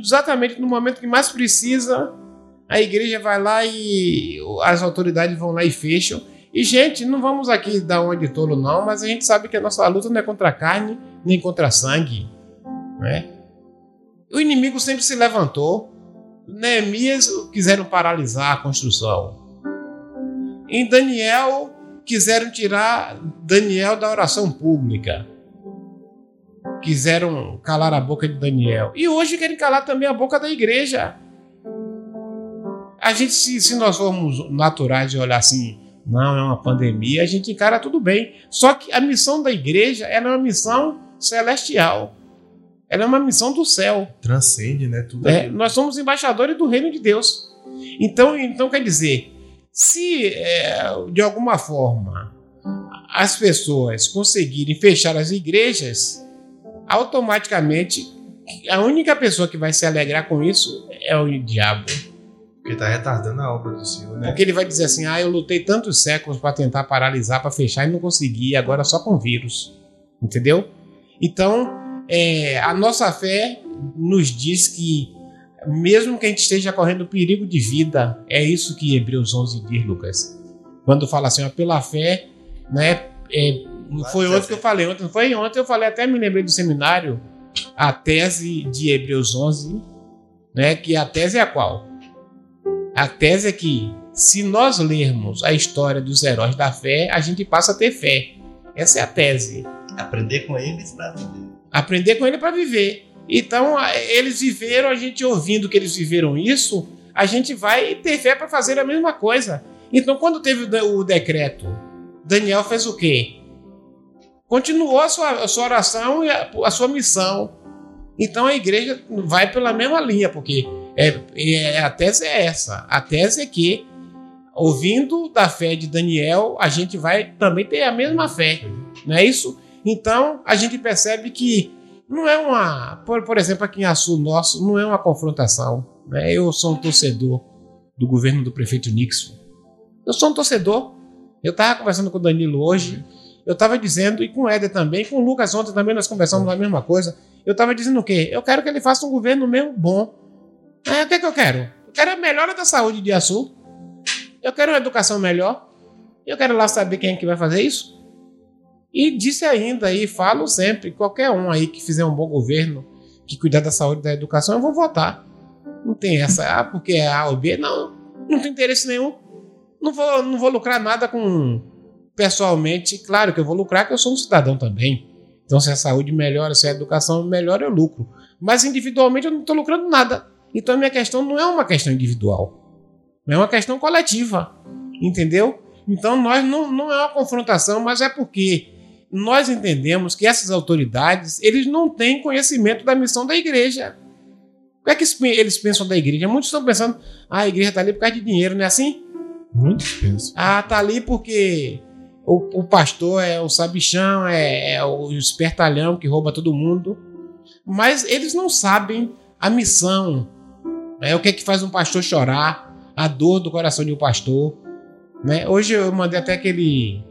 exatamente no momento que mais precisa, A igreja vai lá e as autoridades vão lá e fecham. E, gente, não vamos aqui dar uma de tolo, não, mas a gente sabe que a nossa luta não é contra a carne nem contra sangue. Né? O inimigo sempre se levantou. Neemias quiseram paralisar a construção. Em Daniel, quiseram tirar Daniel da oração pública. Quiseram calar a boca de Daniel. E hoje querem calar também a boca da igreja. A gente, se, se nós formos naturais de olhar assim, não, é uma pandemia, a gente encara tudo bem. Só que a missão da igreja é uma missão celestial. Ela é uma missão do céu. Transcende, né? Tudo é, nós somos embaixadores do reino de Deus. Então, então quer dizer, se é, de alguma forma as pessoas conseguirem fechar as igrejas, automaticamente a única pessoa que vai se alegrar com isso é o diabo. Porque está retardando a obra do Senhor, né? Porque ele vai dizer assim: ah, eu lutei tantos séculos para tentar paralisar, para fechar e não consegui, agora só com vírus. Entendeu? Então, é, a nossa fé nos diz que mesmo que a gente esteja correndo perigo de vida, é isso que Hebreus 11 diz, Lucas. Quando fala assim, ó, pela fé, né? É, foi ontem que eu falei, ontem, foi ontem eu falei, até me lembrei do seminário, a tese de Hebreus 11, né? Que a tese é a qual? A tese é que se nós lermos a história dos heróis da fé, a gente passa a ter fé. Essa é a tese. Aprender com eles para viver. Aprender com ele para viver. Então, eles viveram, a gente ouvindo que eles viveram isso, a gente vai ter fé para fazer a mesma coisa. Então, quando teve o decreto, Daniel fez o quê? Continuou a sua, a sua oração e a, a, sua missão. Então, a igreja vai pela mesma linha, porque é, é, a tese é essa. A tese é que, ouvindo da fé de Daniel, a gente vai também ter a mesma fé. Não é isso? Então, a gente percebe que não é uma. Por, por exemplo, aqui em Açu nosso, não é uma confrontação. Né? Eu sou um torcedor do governo do prefeito Nixon. Eu sou um torcedor. Eu estava conversando com o Danilo hoje. Eu estava dizendo, e com o Éder também, com o Lucas ontem também nós conversamos a mesma coisa. Eu estava dizendo o quê? Eu quero que ele faça um governo mesmo bom. É, o que, é que eu quero? Eu quero a melhora da saúde de Açu. Eu quero uma educação melhor. Eu quero lá saber quem é que vai fazer isso. E disse ainda aí, falo sempre, qualquer um aí que fizer um bom governo, que cuidar da saúde e da educação, eu vou votar. Não tem essa, ah, porque é A ou B, não, não tem interesse nenhum. Não vou, não vou lucrar nada com pessoalmente, claro que eu vou lucrar, que eu sou um cidadão também. Então, se a saúde melhora, se a educação melhora, eu lucro. Mas individualmente eu não estou lucrando nada. Então, a minha questão não é uma questão individual, é uma questão coletiva. Entendeu? Então, nós não, não é uma confrontação, mas é porque nós entendemos que essas autoridades eles não têm conhecimento da missão da igreja. O que é que eles pensam da igreja? Muitos estão pensando, ah, a igreja está ali por causa de dinheiro, não é assim? Muitos pensam. Ah, está ali porque o, o, pastor é o sabichão, é, é o espertalhão que rouba todo mundo. Mas eles não sabem a missão. É o que é que faz um pastor chorar, a dor do coração de um pastor. Né? Hoje eu mandei até aquele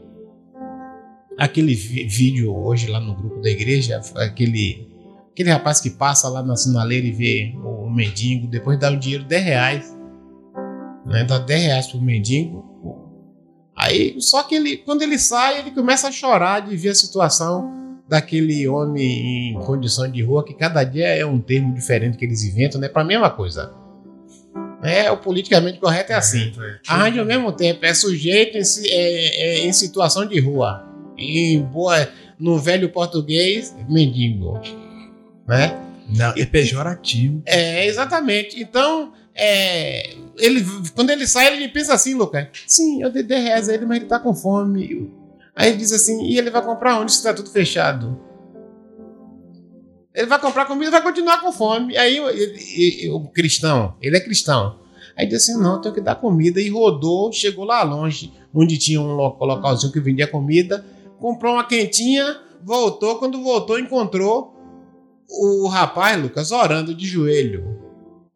aquele vídeo hoje lá no grupo da igreja, aquele, aquele rapaz que passa lá na sinaleira e vê o mendigo, depois dá o dinheiro 10 reais, né? dá 10 reais pro mendigo. Aí, só que ele, quando ele sai, ele começa a chorar de ver a situação daquele homem em condição de rua, que cada dia é um termo diferente que eles inventam, né? Para a mesma coisa. É, o politicamente correto é assim. É, Arranje ao mesmo tempo, é sujeito em, é, é, em situação de rua em boa, no velho português, mendigo. Né? Não, é pejorativo. É, exatamente. Então, é, ele, quando ele sai, ele pensa assim, Lucas. Sim, eu dei 10 reais a ele, mas ele tá com fome. Aí ele diz assim, e ele vai comprar onde se tá tudo fechado? Ele vai comprar comida vai continuar com fome. Aí ele, o cristão, ele é cristão. Aí disse assim: não, tenho que dar comida. E rodou, chegou lá longe, onde tinha um localzinho que vendia comida comprou uma quentinha, voltou. Quando voltou, encontrou o rapaz, Lucas, orando de joelho.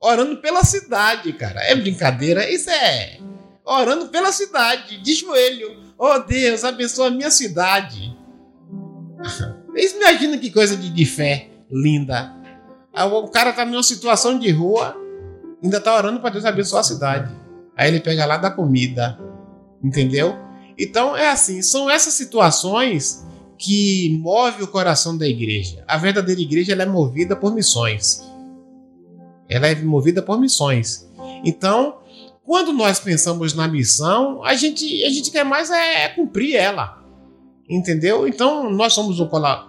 Orando pela cidade, cara. É brincadeira? Isso é. Orando pela cidade, de joelho. Oh Deus, abençoa a minha cidade. Imagina que coisa de, de fé linda. O cara tá numa situação de rua, Ainda tá orando para Deus abençoar a cidade. Aí ele pega lá da comida. Entendeu? Então é assim, são essas situações que move o coração da igreja. A verdadeira igreja ela é movida por missões. Ela é movida por missões. Então, quando nós pensamos na missão, a gente, a gente quer mais é, é cumprir ela. Entendeu? Então, nós somos, um,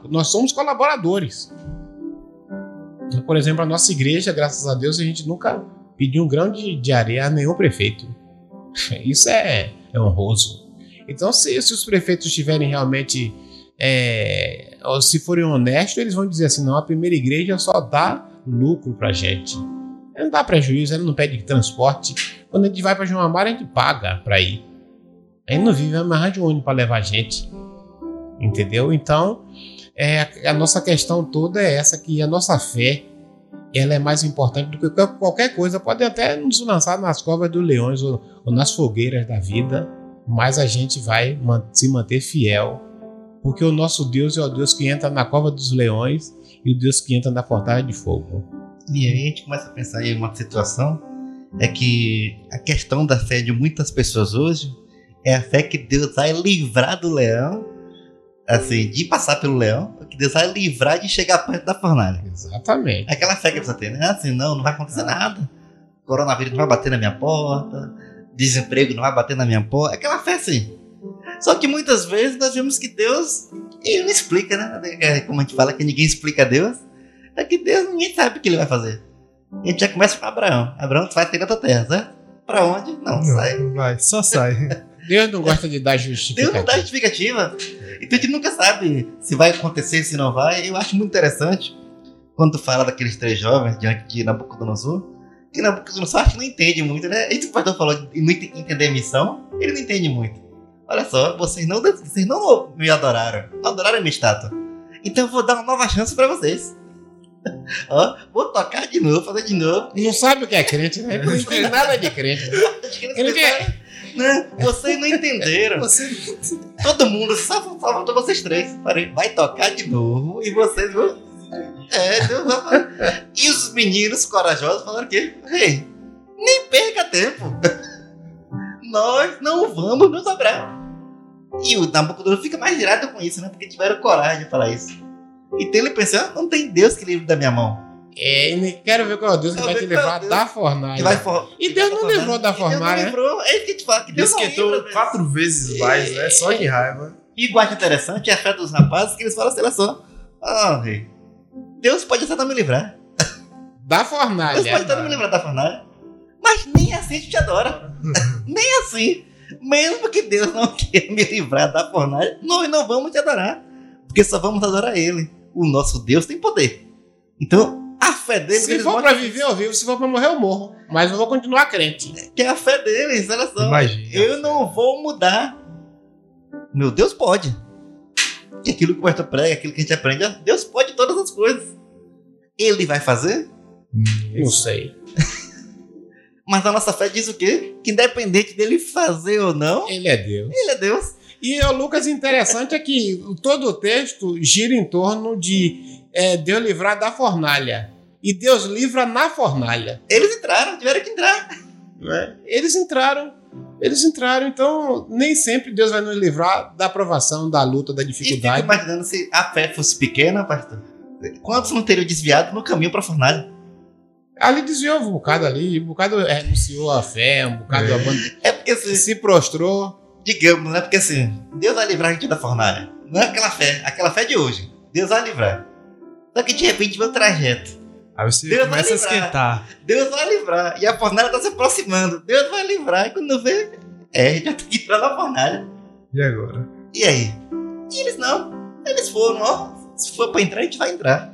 nós somos colaboradores. Por exemplo, a nossa igreja, graças a Deus, a gente nunca pediu um grão de, de areia a nenhum prefeito. Isso é, é honroso. Então, se, se os prefeitos estiverem realmente. É, se forem honestos, eles vão dizer assim: não, a primeira igreja só dá lucro pra gente. Não dá prejuízo, ela não pede transporte. Quando a gente vai para João Amaro, a gente paga para ir. A gente não vive amarrar de ônibus para levar a gente. Entendeu? Então, é, a nossa questão toda é essa, que a nossa fé ela é mais importante do que qualquer coisa. Pode até nos lançar nas covas dos leões ou, ou nas fogueiras da vida, mas a gente vai se manter fiel, porque o nosso Deus é o Deus que entra na cova dos leões e o Deus que entra na fortaleza de fogo. E aí a gente começa a pensar em uma situação é que a questão da fé de muitas pessoas hoje é a fé que Deus vai livrar do leão, assim, de passar pelo leão, que Deus vai livrar de chegar perto da fornalha. Exatamente. Aquela fé que precisa ter, né? Assim, não, não vai acontecer nada. Coronavírus não vai bater na minha porta, desemprego não vai bater na minha porta. Aquela fé assim. Só que muitas vezes nós vemos que Deus, ele não explica, né? É como a gente fala que ninguém explica Deus, é que Deus ninguém sabe o que ele vai fazer. A gente já começa com Abraão. Abraão, tu vai ter outra terra, certo? Pra onde? Não, não sai. Vai, só sai. Deus não gosta de dar justificativa. Deus não dá justificativa. Então a gente nunca sabe se vai acontecer, se não vai. Eu acho muito interessante quando tu fala daqueles três jovens diante de Nabucodonosor, que Nabucodonosor acho que não entende muito, né? Esse pastor falou de não entender a missão, ele não entende muito. Olha só, vocês não, vocês não me adoraram, não adoraram a minha estátua. Então eu vou dar uma nova chance para vocês. Ó, vou tocar de novo, fazer de novo. Não sabe o que é crente, né? Não entende nada de crente. Ele quer... Não, vocês não entenderam. Você... Todo mundo, só, faltou vocês três. Falei, vai tocar de novo e vocês vão. É, Deus vai E os meninos corajosos falaram que, ei, nem perca tempo. Nós não vamos nos dobrar. E o Nabucodonosor fica mais direto com isso, né? Porque tiveram coragem de falar isso. Então ele pensou, ah, não tem Deus que livre da minha mão. É, quero ver qual é o Deus que vai te livrar da fornalha. Vai for... E Deus não livrou da fornalha. Deus não livrou, é que te fala. Que Deus Esquentou quatro vezes mais, né? Só de raiva. E o interessante é a fé dos rapazes que eles falam assim, olha só. Ah, rei. Deus pode até não me livrar. Da fornalha. Deus pode até não me livrar da fornalha. Mas nem assim a gente adora. nem assim. Mesmo que Deus não queira me livrar da fornalha, nós não vamos te adorar. Porque só vamos adorar Ele. O nosso Deus tem poder. Então, a fé deles. Se for para viver, eu vivo. Se for para morrer, eu morro. Mas eu vou continuar crente. Que é a fé deles, olha só. Imagina. Eu não vou mudar. Meu Deus pode. Que aquilo que o pastor prega, aquilo que a gente aprende, Deus pode todas as coisas. Ele vai fazer? Não sei. Mas a nossa fé diz o quê? Que independente dele fazer ou não, ele é Deus. Ele é Deus. E o Lucas, interessante é que todo o texto gira em torno de é, Deus livrar da fornalha. E Deus livra na fornalha. Eles entraram, tiveram que entrar. É? Eles entraram. Eles entraram, então nem sempre Deus vai nos livrar da aprovação, da luta, da dificuldade. E fico imaginando se a fé fosse pequena, pastor. Quantos não teriam desviado no caminho para a fornalha? Ali desviou um bocado ali, um bocado renunciou a fé, um bocado é. é porque se, se prostrou. Digamos, né? Porque assim, Deus vai livrar a gente da fornalha. Não é aquela fé, aquela fé de hoje. Deus vai livrar. Só que de repente o trajeto. Aí você Deus começa a esquentar. Deus vai livrar. E a fornalha está se aproximando. Deus vai livrar. E quando vê, é, já tá entrando na fornalha. E agora? E aí? E eles não. Eles foram, ó. Se for para entrar, a gente vai entrar.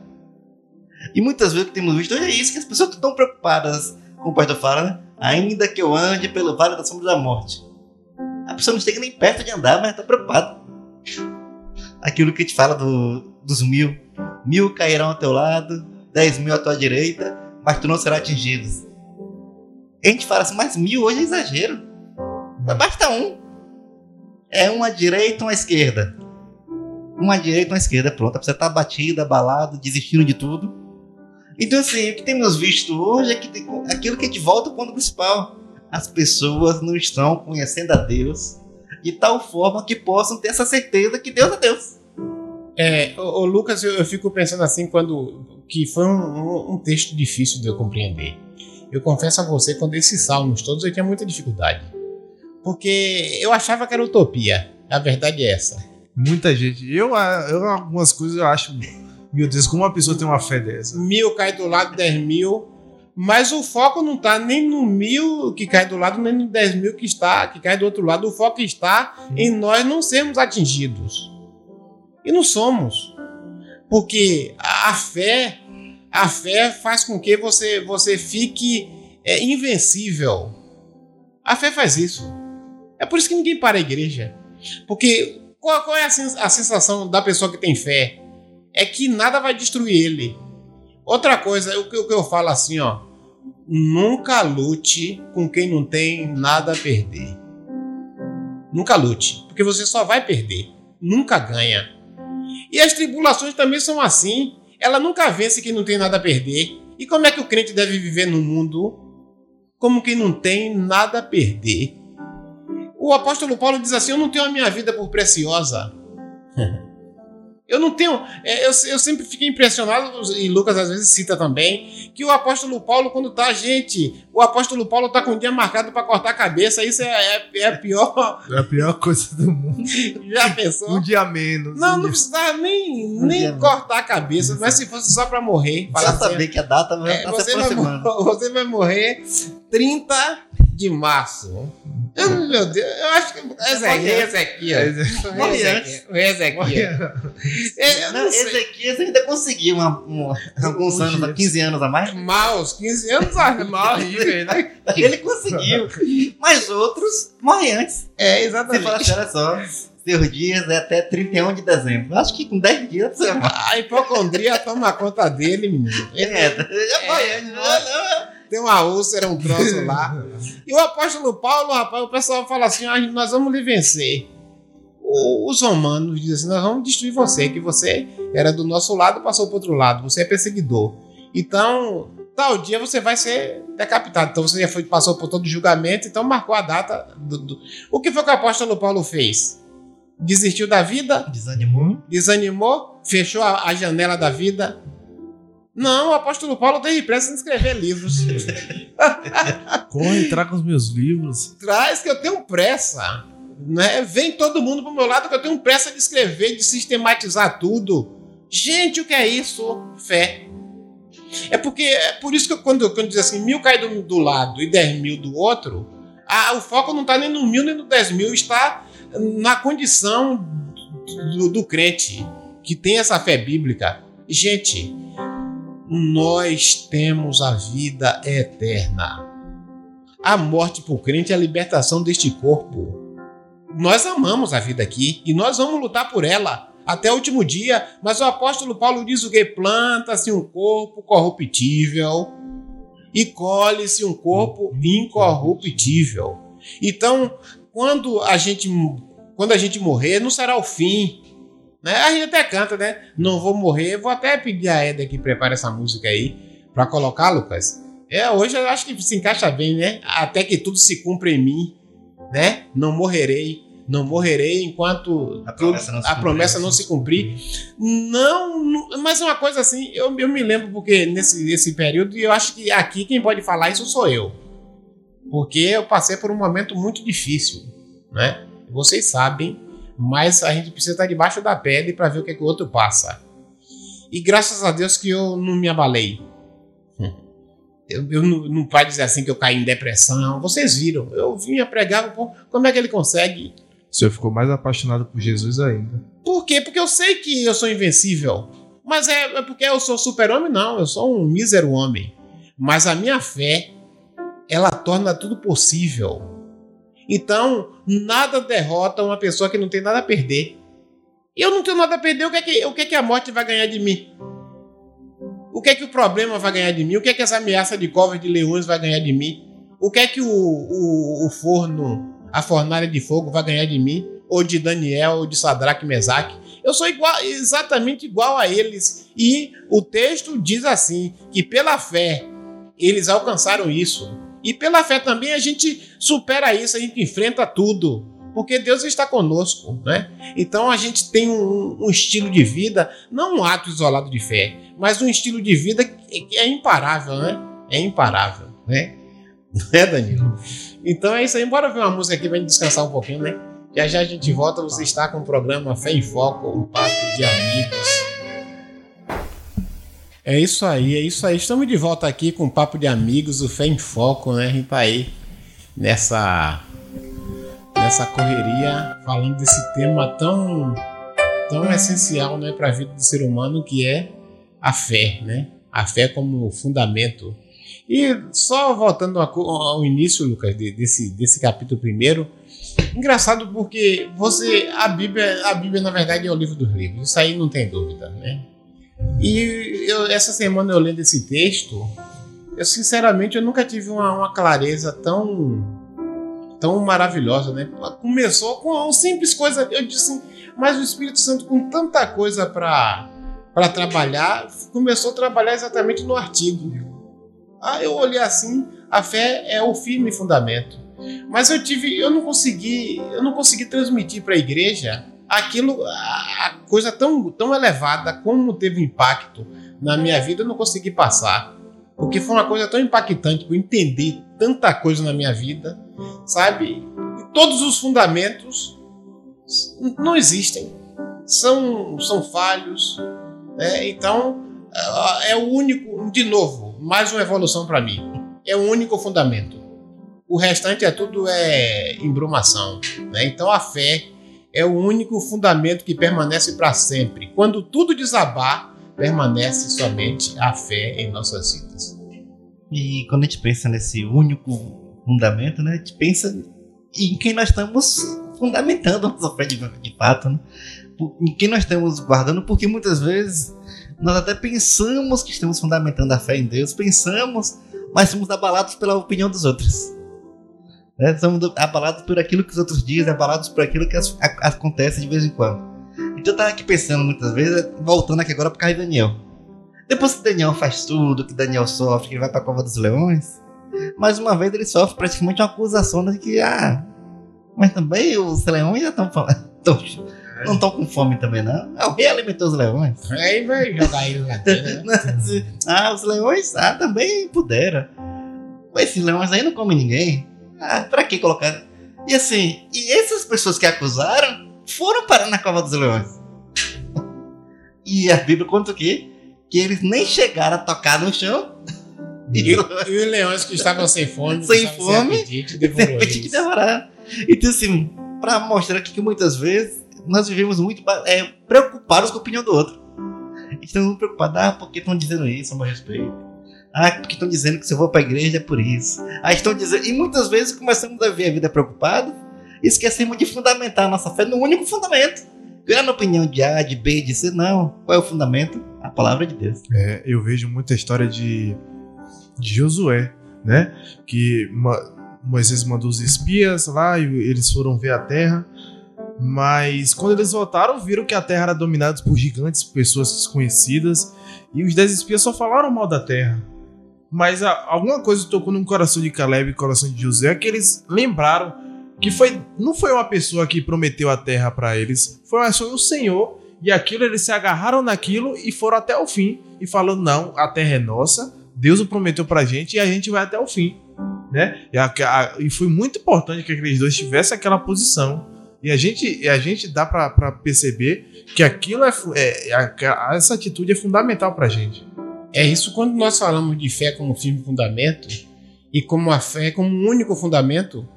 E muitas vezes que temos visto é isso, que as pessoas estão preocupadas, como o pastor fala, né? Ainda que eu ande pelo vale da sombra da morte. A pessoa não chega nem perto de andar, mas está preocupada. Aquilo que a gente fala do, dos mil mil cairão ao teu lado, dez mil à tua direita, mas tu não será atingido. A gente fala assim, mas mil hoje é exagero. Basta um. É uma direita, uma esquerda. Uma direita, uma esquerda, pronto. Você tá batido, abalado, desistindo de tudo. Então, assim, o que temos visto hoje é que tem aquilo que a gente volta ao ponto principal. As pessoas não estão conhecendo a Deus de tal forma que possam ter essa certeza que Deus é Deus. É, o, Lucas, eu, eu, fico pensando assim quando que foi um, um, um, texto difícil de eu compreender. Eu confesso a você, quando esses salmos todos eu tinha muita dificuldade, porque eu achava que era utopia. A verdade é essa. Muita gente. Eu, eu algumas coisas eu acho, meu Deus, como uma pessoa tem uma fé dessa? Mil cai do lado, dez mil. Mas o foco não está nem no mil que cai do lado, nem no dez mil que está, que cai do outro lado. O foco está em nós não sermos atingidos. E não somos. Porque a fé, a fé faz com que você, você fique é, invencível. A fé faz isso. É por isso que ninguém para a igreja. Porque qual, qual é a, a sensação da pessoa que tem fé? É que nada vai destruir ele. Outra coisa, o que, o que eu falo assim, ó. Nunca lute com quem não tem nada a perder. Nunca lute, porque você só vai perder. Nunca ganha. E as tribulações também são assim. Ela nunca vence quem não tem nada a perder. E como é que o crente deve viver no mundo? Como quem não tem nada a perder. O apóstolo Paulo diz assim: Eu não tenho a minha vida por preciosa. Eu não tenho. É, eu, eu sempre fiquei impressionado, e Lucas às vezes cita também, que o apóstolo Paulo, quando tá, gente, o apóstolo Paulo tá com um dia marcado para cortar a cabeça, isso é, é, é, a pior. É a pior coisa do mundo. Já pensou? Um dia menos. Não, um não dia... precisava nem, um nem cortar a cabeça, mas se fosse só para morrer. Para assim, saber que a data vai é, você, vai, você vai morrer 30 de março. Eu, meu Deus, eu acho que. Ezequiel, Ezequiel. O Ezequiel. Não, Ezequiel ainda conseguiu uma, uma, alguns anos, 15 anos a mais. Mal, os 15 anos a horrível, né? Ele conseguiu. Mas outros morrem antes. É, exatamente. Você fala assim, olha só. Seus dias é até 31 de dezembro. Acho que com 10 dias você. A hipocondria toma conta dele, menino. É, já foi. É, não, não tem uma úlcera, um troço lá. E o apóstolo Paulo, rapaz, o pessoal fala assim: ah, nós vamos lhe vencer. Os romanos dizem assim: nós vamos destruir você, que você era do nosso lado passou para outro lado, você é perseguidor. Então, tal dia você vai ser decapitado. Então você já foi, passou por todo o julgamento, então marcou a data. Do, do... O que foi que o apóstolo Paulo fez? Desistiu da vida? Desanimou. Desanimou, fechou a, a janela da vida, não, o apóstolo Paulo teve pressa em escrever livros. Corre, traga os meus livros. Traz que eu tenho pressa. Né? Vem todo mundo pro meu lado que eu tenho pressa de escrever, de sistematizar tudo. Gente, o que é isso? Fé. É porque é por isso que eu, quando, quando diz assim, mil cai do, do lado e dez mil do outro, a, o foco não está nem no mil nem no dez mil, está na condição do, do crente que tem essa fé bíblica. Gente, nós temos a vida eterna. A morte para o crente é a libertação deste corpo. Nós amamos a vida aqui e nós vamos lutar por ela até o último dia, mas o apóstolo Paulo diz o que planta-se um corpo corruptível e colhe-se um corpo incorruptível. Então, quando a gente quando a gente morrer, não será o fim, né? A gente até canta, né? Não vou morrer. Vou até pedir a Eda que prepare essa música aí para colocar, Lucas. É, hoje eu acho que se encaixa bem, né? Até que tudo se cumpra em mim, né? Não morrerei. Não morrerei enquanto a promessa não se, a promessa não se cumprir. Não, não, mas é uma coisa assim, eu, eu me lembro porque nesse, nesse período, e eu acho que aqui quem pode falar isso sou eu. Porque eu passei por um momento muito difícil, né? Vocês sabem mas a gente precisa estar debaixo da pele para ver o que, é que o outro passa. E graças a Deus que eu não me abalei. Eu, eu não, não pode dizer assim que eu caí em depressão. Vocês viram, eu vinha pregar, como é que ele consegue? O senhor ficou mais apaixonado por Jesus ainda. Por quê? Porque eu sei que eu sou invencível. Mas é, é porque eu sou super-homem? Não, eu sou um mísero homem. Mas a minha fé, ela torna tudo possível. Então, nada derrota uma pessoa que não tem nada a perder. Eu não tenho nada a perder, o que é que, o que, é que a morte vai ganhar de mim? O que é que o problema vai ganhar de mim? O que é que essa ameaça de covas de leões vai ganhar de mim? O que é que o, o, o forno, a fornalha de fogo vai ganhar de mim? ou de Daniel, ou de Sadraque Mesaque. Eu sou igual, exatamente igual a eles. E o texto diz assim: que pela fé eles alcançaram isso. E pela fé também a gente supera isso, a gente enfrenta tudo. Porque Deus está conosco, né? Então a gente tem um, um estilo de vida, não um ato isolado de fé, mas um estilo de vida que é imparável, né? É imparável, né? Não é, Danilo? Então é isso aí. Bora ver uma música aqui pra gente descansar um pouquinho, né? Já já a gente volta. Você está com o programa Fé em Foco, um papo de amigos. É isso aí, é isso aí. Estamos de volta aqui com o Papo de Amigos, o Fé em Foco, né? A gente tá aí nessa, nessa correria falando desse tema tão, tão essencial né, para a vida do ser humano que é a fé, né? A fé como fundamento. E só voltando ao início, Lucas, desse, desse capítulo primeiro, engraçado porque você a Bíblia, a Bíblia na verdade é o livro dos livros. Isso aí não tem dúvida, né? E eu, essa semana eu lendo esse texto, eu sinceramente eu nunca tive uma, uma clareza tão tão maravilhosa, né? Começou com uma simples coisa, eu disse, mas o Espírito Santo com tanta coisa para para trabalhar, começou a trabalhar exatamente no artigo. Ah, eu olhei assim, a fé é o firme fundamento. Mas eu tive, eu não consegui, eu não consegui transmitir para a igreja aquilo, a coisa tão, tão elevada como teve impacto na minha vida, eu não consegui passar. Porque foi uma coisa tão impactante para entender tanta coisa na minha vida, sabe? Todos os fundamentos não existem, são, são falhos. Né? Então, é o único, de novo, mais uma evolução para mim. É o único fundamento. O restante é tudo é embrumação. Né? Então, a fé é o único fundamento que permanece para sempre. Quando tudo desabar, permanece somente a fé em nossas vidas. E quando a gente pensa nesse único fundamento, né, a gente pensa em quem nós estamos fundamentando a nossa fé de, de fato, né? em quem nós estamos guardando, porque muitas vezes nós até pensamos que estamos fundamentando a fé em Deus, pensamos, mas somos abalados pela opinião dos outros. Né? Somos abalados por aquilo que os outros dizem, abalados por aquilo que as, a, acontece de vez em quando. Então eu tava aqui pensando muitas vezes, voltando aqui agora por causa de Daniel. Depois que Daniel faz tudo, que Daniel sofre, que ele vai pra Cova dos Leões, mais uma vez ele sofre praticamente uma acusação de que, ah, mas também os leões já estão não estão com fome também, não. É o rei alimentou os leões. Aí vai jogar ele lá ah, os leões, ah, também puderam. Mas esses leões aí não comem ninguém. Ah, pra que colocar? E assim, e essas pessoas que acusaram foram parar na cova dos leões. E a Bíblia conta o quê? Que eles nem chegaram a tocar no chão. E, os leões que estavam sem fome, sem fome, sem apetite, devorou eles. devorar. Então, assim, pra mostrar aqui que muitas vezes nós vivemos muito é, preocupados com a opinião do outro. Estamos preocupados, ah, porque estão dizendo isso a meu respeito ah, porque estão dizendo que se eu vou para a igreja é por isso. Ah, estão dizendo. E muitas vezes começamos a ver a vida preocupada e esquecemos de fundamentar a nossa fé no único fundamento. Não é opinião de A, de B, de C, não. Qual é o fundamento? A palavra de Deus. É, eu vejo muita história de, de Josué, né? Que Moisés mandou os espias lá e eles foram ver a terra. Mas quando eles voltaram, viram que a terra era dominada por gigantes, pessoas desconhecidas. E os dez espias só falaram mal da terra. Mas a, alguma coisa tocou no coração de Caleb e coração de José que eles lembraram que foi não foi uma pessoa que prometeu a terra para eles, foi o Senhor e aquilo eles se agarraram naquilo e foram até o fim e falando não, a terra é nossa, Deus o prometeu pra gente e a gente vai até o fim, né? E, a, a, e foi muito importante que aqueles dois tivessem aquela posição. E a gente, a gente dá para perceber que aquilo é, é, é, essa atitude é fundamental pra gente. É isso quando nós falamos de fé como firme fundamento e como a fé como um único fundamento,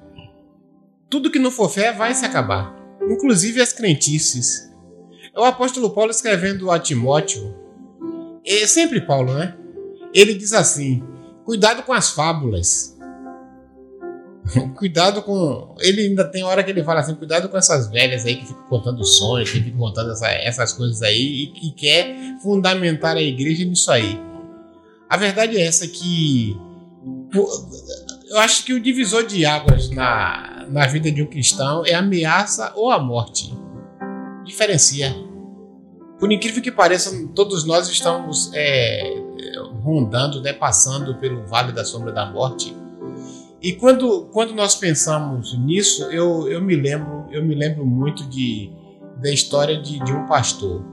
tudo que não for fé vai se acabar, inclusive as crentices. É o apóstolo Paulo escrevendo a Timóteo, é sempre Paulo, né? Ele diz assim: cuidado com as fábulas. cuidado com. Ele ainda tem hora que ele fala assim: cuidado com essas velhas aí que ficam contando sonhos, que ficam contando essa, essas coisas aí e que quer fundamentar a igreja nisso aí. A verdade é essa que. Eu acho que o divisor de águas na, na vida de um cristão é a ameaça ou a morte. Diferencia. Por incrível que pareça, todos nós estamos é, rondando, né, passando pelo vale da sombra da morte. E quando, quando nós pensamos nisso, eu, eu me lembro eu me lembro muito de, da história de, de um pastor,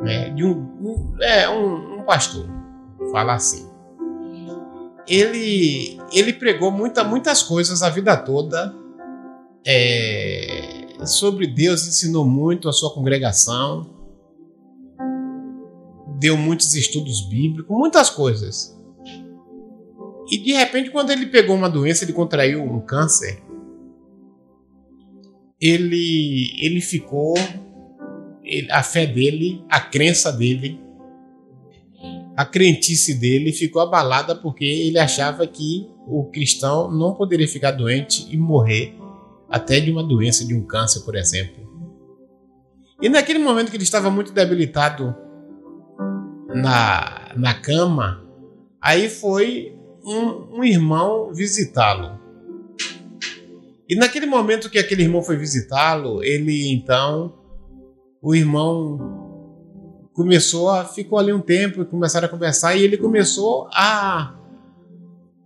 né, de um, um é um, um pastor, falar assim. Ele ele pregou muita, muitas coisas a vida toda é, sobre Deus, ensinou muito a sua congregação deu muitos estudos bíblicos, muitas coisas. E de repente, quando ele pegou uma doença, ele contraiu um câncer, ele, ele ficou. Ele, a fé dele, a crença dele, a crentice dele ficou abalada porque ele achava que o cristão não poderia ficar doente e morrer até de uma doença, de um câncer, por exemplo. E naquele momento que ele estava muito debilitado na, na cama, aí foi um, um irmão visitá-lo. E naquele momento que aquele irmão foi visitá-lo, ele então, o irmão começou a ficou ali um tempo e começaram a conversar e ele começou a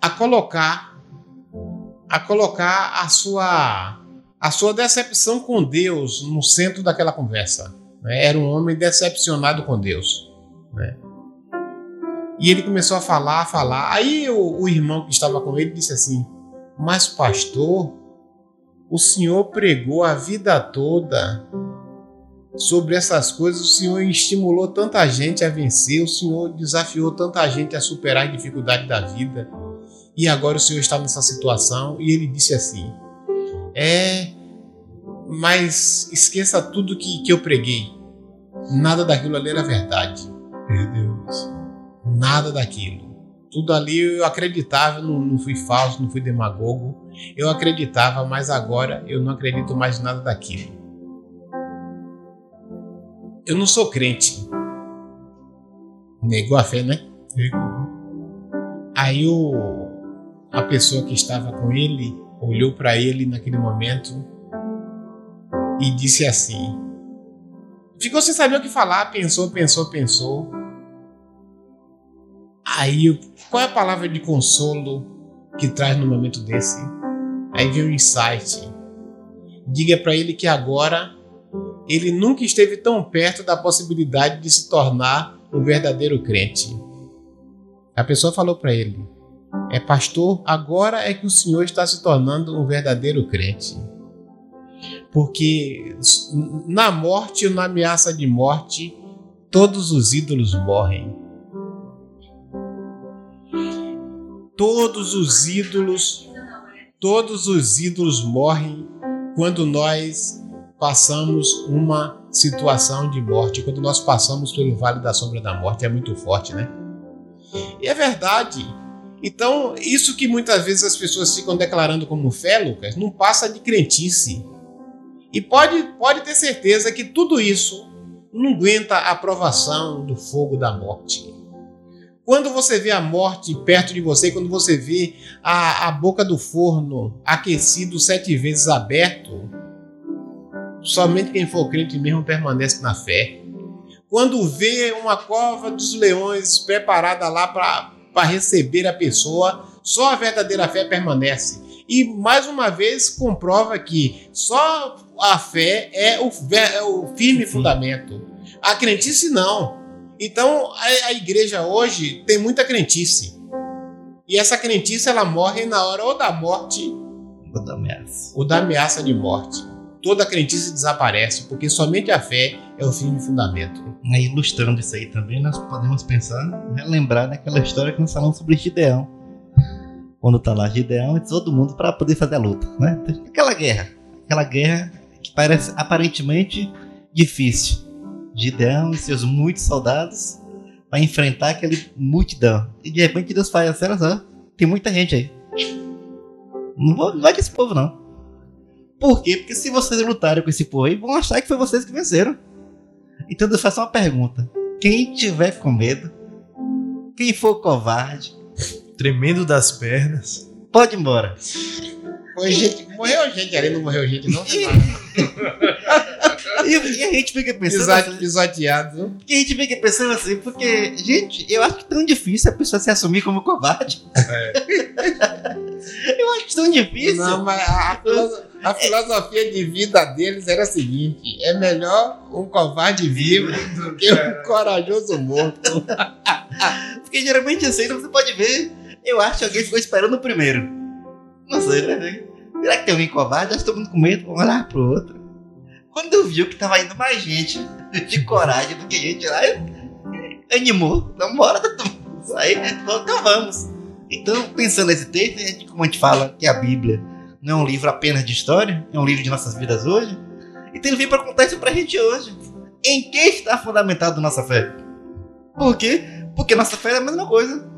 a colocar a colocar a sua a sua decepção com Deus no centro daquela conversa. Né? Era um homem decepcionado com Deus. Né? E ele começou a falar, a falar. Aí o, o irmão que estava com ele disse assim: Mas, pastor, o senhor pregou a vida toda sobre essas coisas, o senhor estimulou tanta gente a vencer, o senhor desafiou tanta gente a superar a dificuldade da vida. E agora o senhor está nessa situação. E ele disse assim: É, mas esqueça tudo que, que eu preguei. Nada daquilo ali era verdade. Meu Deus. Nada daquilo. Tudo ali eu acreditava, não, não fui falso, não fui demagogo. Eu acreditava, mas agora eu não acredito mais nada daquilo. Eu não sou crente. Negou a fé, né? Aí o, a pessoa que estava com ele olhou para ele naquele momento e disse assim: Ficou sem saber o que falar, pensou, pensou, pensou. Aí, qual é a palavra de consolo que traz no momento desse? Aí vem um insight. Diga para ele que agora ele nunca esteve tão perto da possibilidade de se tornar um verdadeiro crente. A pessoa falou para ele: É pastor, agora é que o senhor está se tornando um verdadeiro crente. Porque na morte ou na ameaça de morte, todos os ídolos morrem. Todos os ídolos, todos os ídolos morrem quando nós passamos uma situação de morte, quando nós passamos pelo vale da sombra da morte, é muito forte, né? E é verdade. Então, isso que muitas vezes as pessoas ficam declarando como fé, Lucas, não passa de crentice. E pode, pode ter certeza que tudo isso não aguenta a aprovação do fogo da morte. Quando você vê a morte perto de você, quando você vê a, a boca do forno aquecido sete vezes aberto, somente quem for crente mesmo permanece na fé. Quando vê uma cova dos leões preparada lá para receber a pessoa, só a verdadeira fé permanece. E mais uma vez comprova que só a fé é o, é o firme fundamento. A crentice não. Então a, a igreja hoje tem muita crentice. E essa crentice ela morre na hora ou da morte ou da ameaça. Ou da ameaça de morte. Toda crentice desaparece, porque somente a fé é o fim de fundamento. E ilustrando isso aí também, nós podemos pensar, relembrar naquela história que nós falamos sobre Gideão. Quando tá lá Gideão e todo mundo para poder fazer a luta, né? Aquela guerra, aquela guerra que parece aparentemente difícil. Gideão e seus muitos soldados para enfrentar aquele multidão. E de repente Deus faz assim, olha só, tem muita gente aí. Não, vou, não vai povo não. Por quê? Porque se vocês lutarem com esse povo aí, vão achar que foi vocês que venceram. Então Deus faz uma pergunta. Quem tiver com medo, quem for covarde, tremendo das pernas, pode ir embora. Foi gente, morreu gente ali, não morreu gente, não. lá. E, e a gente fica pensando. Pisa- assim, Pisoteado. e a gente fica pensando assim, porque, gente, eu acho que é tão difícil a pessoa se assumir como covarde. eu acho tão difícil. Não, mas a, a a filosofia de vida deles era a seguinte: é melhor um covarde vivo do que um corajoso morto. Porque geralmente assim, você pode ver, eu acho que alguém ficou esperando o primeiro. Não sei, né? Será que tem alguém covarde? Que todo mundo com medo, um olhar pro outro. Quando eu vi que tava indo mais gente de coragem do que gente lá, eu- animou. Então bora, aí, então vamos. Então, pensando nesse texto, a gente, como a gente fala que a Bíblia não é um livro apenas de história, é um livro de nossas vidas hoje. Então ele veio para contar isso pra gente hoje. Em que está fundamentado nossa fé? Por quê? Porque nossa fé é a mesma coisa.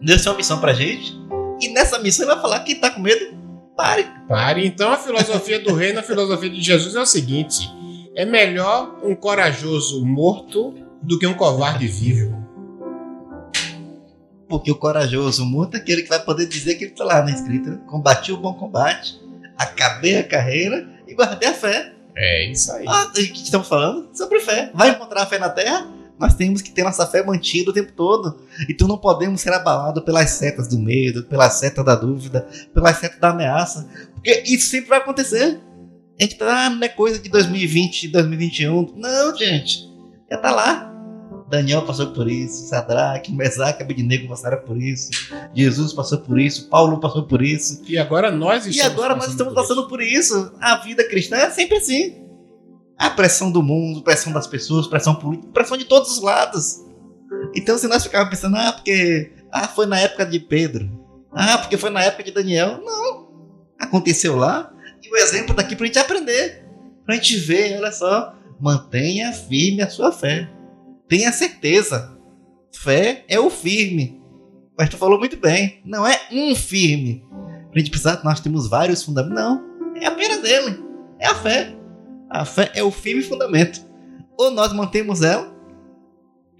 Deus tem uma missão pra gente. E nessa missão ele vai falar: quem tá com medo, pare. Pare. Então a filosofia do reino, a filosofia de Jesus é o seguinte: é melhor um corajoso morto do que um covarde vivo. Porque o corajoso morto é aquele que vai poder dizer que ele tá lá na escrita: combati o bom combate, acabei a carreira e guardei a fé. É isso aí. Ah, o que estamos falando? Sobre fé. Vai encontrar a fé na terra? Nós temos que ter nossa fé mantida o tempo todo. Então não podemos ser abalados pelas setas do medo, pelas setas da dúvida, pelas setas da ameaça. Porque isso sempre vai acontecer. A gente tá, ah, não é coisa de 2020, 2021. Não, gente. Já tá lá. Daniel passou por isso, Sadraque, Mesaque, Abednego passaram por isso, Jesus passou por isso, Paulo passou por isso. E agora nós E estamos agora nós passando estamos por isso. passando por isso. A vida cristã é sempre assim. A pressão do mundo, pressão das pessoas, pressão política, pressão de todos os lados. Então, se nós ficarmos pensando, ah, porque ah, foi na época de Pedro, ah, porque foi na época de Daniel, não. Aconteceu lá. E o exemplo daqui pra gente aprender. Pra gente ver, olha só. Mantenha firme a sua fé. Tenha certeza. Fé é o firme. Mas tu falou muito bem. Não é um firme. Pra gente que nós temos vários fundamentos. Não. É apenas ele. É a fé. A fé é o firme fundamento. Ou nós mantemos ela,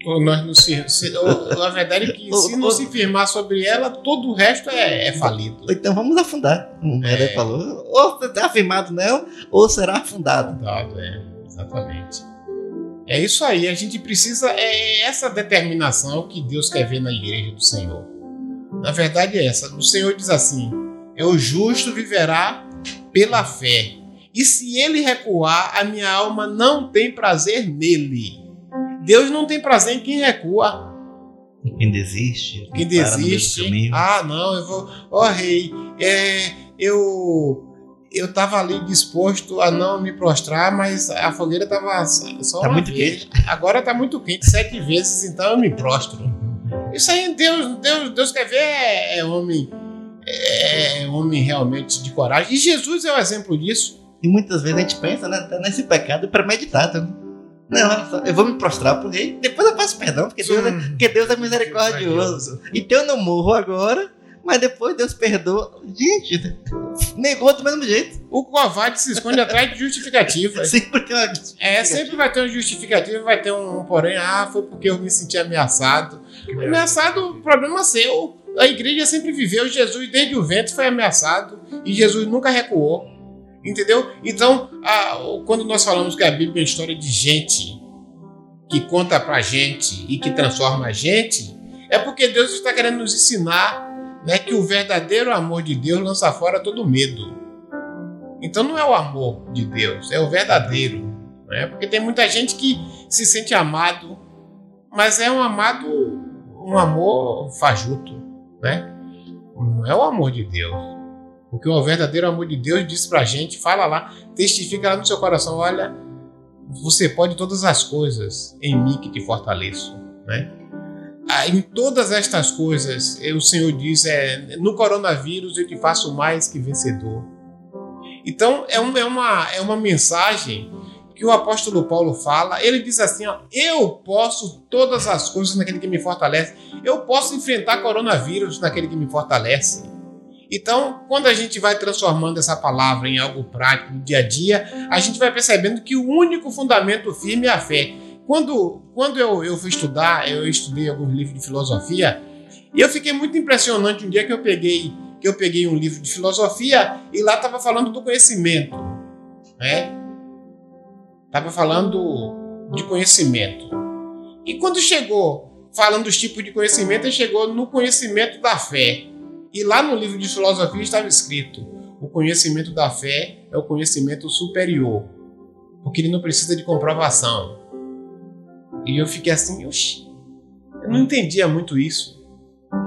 Ou nós não se, se- ou, a verdade é que se não se firmar sobre ela, todo o resto é, é falido. ou então vamos afundar. Como o É. Falou. Ou será afirmado nela, ou será afundado. Dado, é, exatamente. É isso aí, a gente precisa, é essa determinação que Deus quer ver na igreja do Senhor. Na verdade é essa, o Senhor diz assim, é o justo viverá pela fé, e se ele recuar, a minha alma não tem prazer nele. Deus não tem prazer em quem recua. Quem desiste, Quem desiste, ah, não, eu vou. Ó, rei, é, eu. Eu tava ali disposto a não me prostrar, mas a fogueira tava só Tá muito vez. Agora tá muito quente, sete vezes, então eu me prostro. Isso aí, Deus, Deus, Deus quer ver é, é homem, é homem realmente de coragem. E Jesus é o exemplo disso. E muitas vezes a gente pensa né, tá nesse pecado premeditado. Né? Não, eu vou me prostrar pro rei, depois eu peço perdão, porque Deus, é, porque Deus é misericordioso. Então eu não morro agora, mas depois Deus perdoa. Gente, negou do mesmo jeito. O covarde se esconde atrás de justificativas. Sempre tem uma É, sempre vai ter um justificativo, vai ter um porém, ah, foi porque eu me senti ameaçado. Ameaçado, problema seu. A igreja sempre viveu, Jesus desde o ventre foi ameaçado e Jesus nunca recuou. Entendeu? Então, a- quando nós falamos que a Bíblia é uma história de gente que conta pra gente e que transforma a gente, é porque Deus está querendo nos ensinar né, que o verdadeiro amor de Deus lança fora todo medo. Então não é o amor de Deus, é o verdadeiro. Né? Porque tem muita gente que se sente amado, mas é um amado, um amor fajuto. Né? Não é o amor de Deus. Porque o verdadeiro amor de Deus diz pra gente, fala lá, testifica lá no seu coração, olha, você pode todas as coisas em mim que te fortaleço. Né? Ah, em todas estas coisas, eh, o Senhor diz, é, no coronavírus eu te faço mais que vencedor. Então é, um- é uma, é uma mensagem que o apóstolo Paulo fala. Ele diz assim: ó, Eu posso todas as coisas naquele que me fortalece. Eu posso enfrentar coronavírus naquele que me fortalece. Então, quando a gente vai transformando essa palavra em algo prático no dia a dia, a gente vai percebendo que o único fundamento firme é a fé. Quando, quando eu, eu fui estudar, eu estudei alguns livros de filosofia, e eu fiquei muito impressionante um dia que eu peguei que eu peguei um livro de filosofia e lá estava falando do conhecimento, né? Tava falando de conhecimento. E quando chegou falando dos tipos de conhecimento, ele chegou no conhecimento da fé. E lá no livro de filosofia estava escrito: o conhecimento da fé é o conhecimento superior, porque ele não precisa de comprovação. E eu fiquei assim, oxi, eu não entendia muito isso.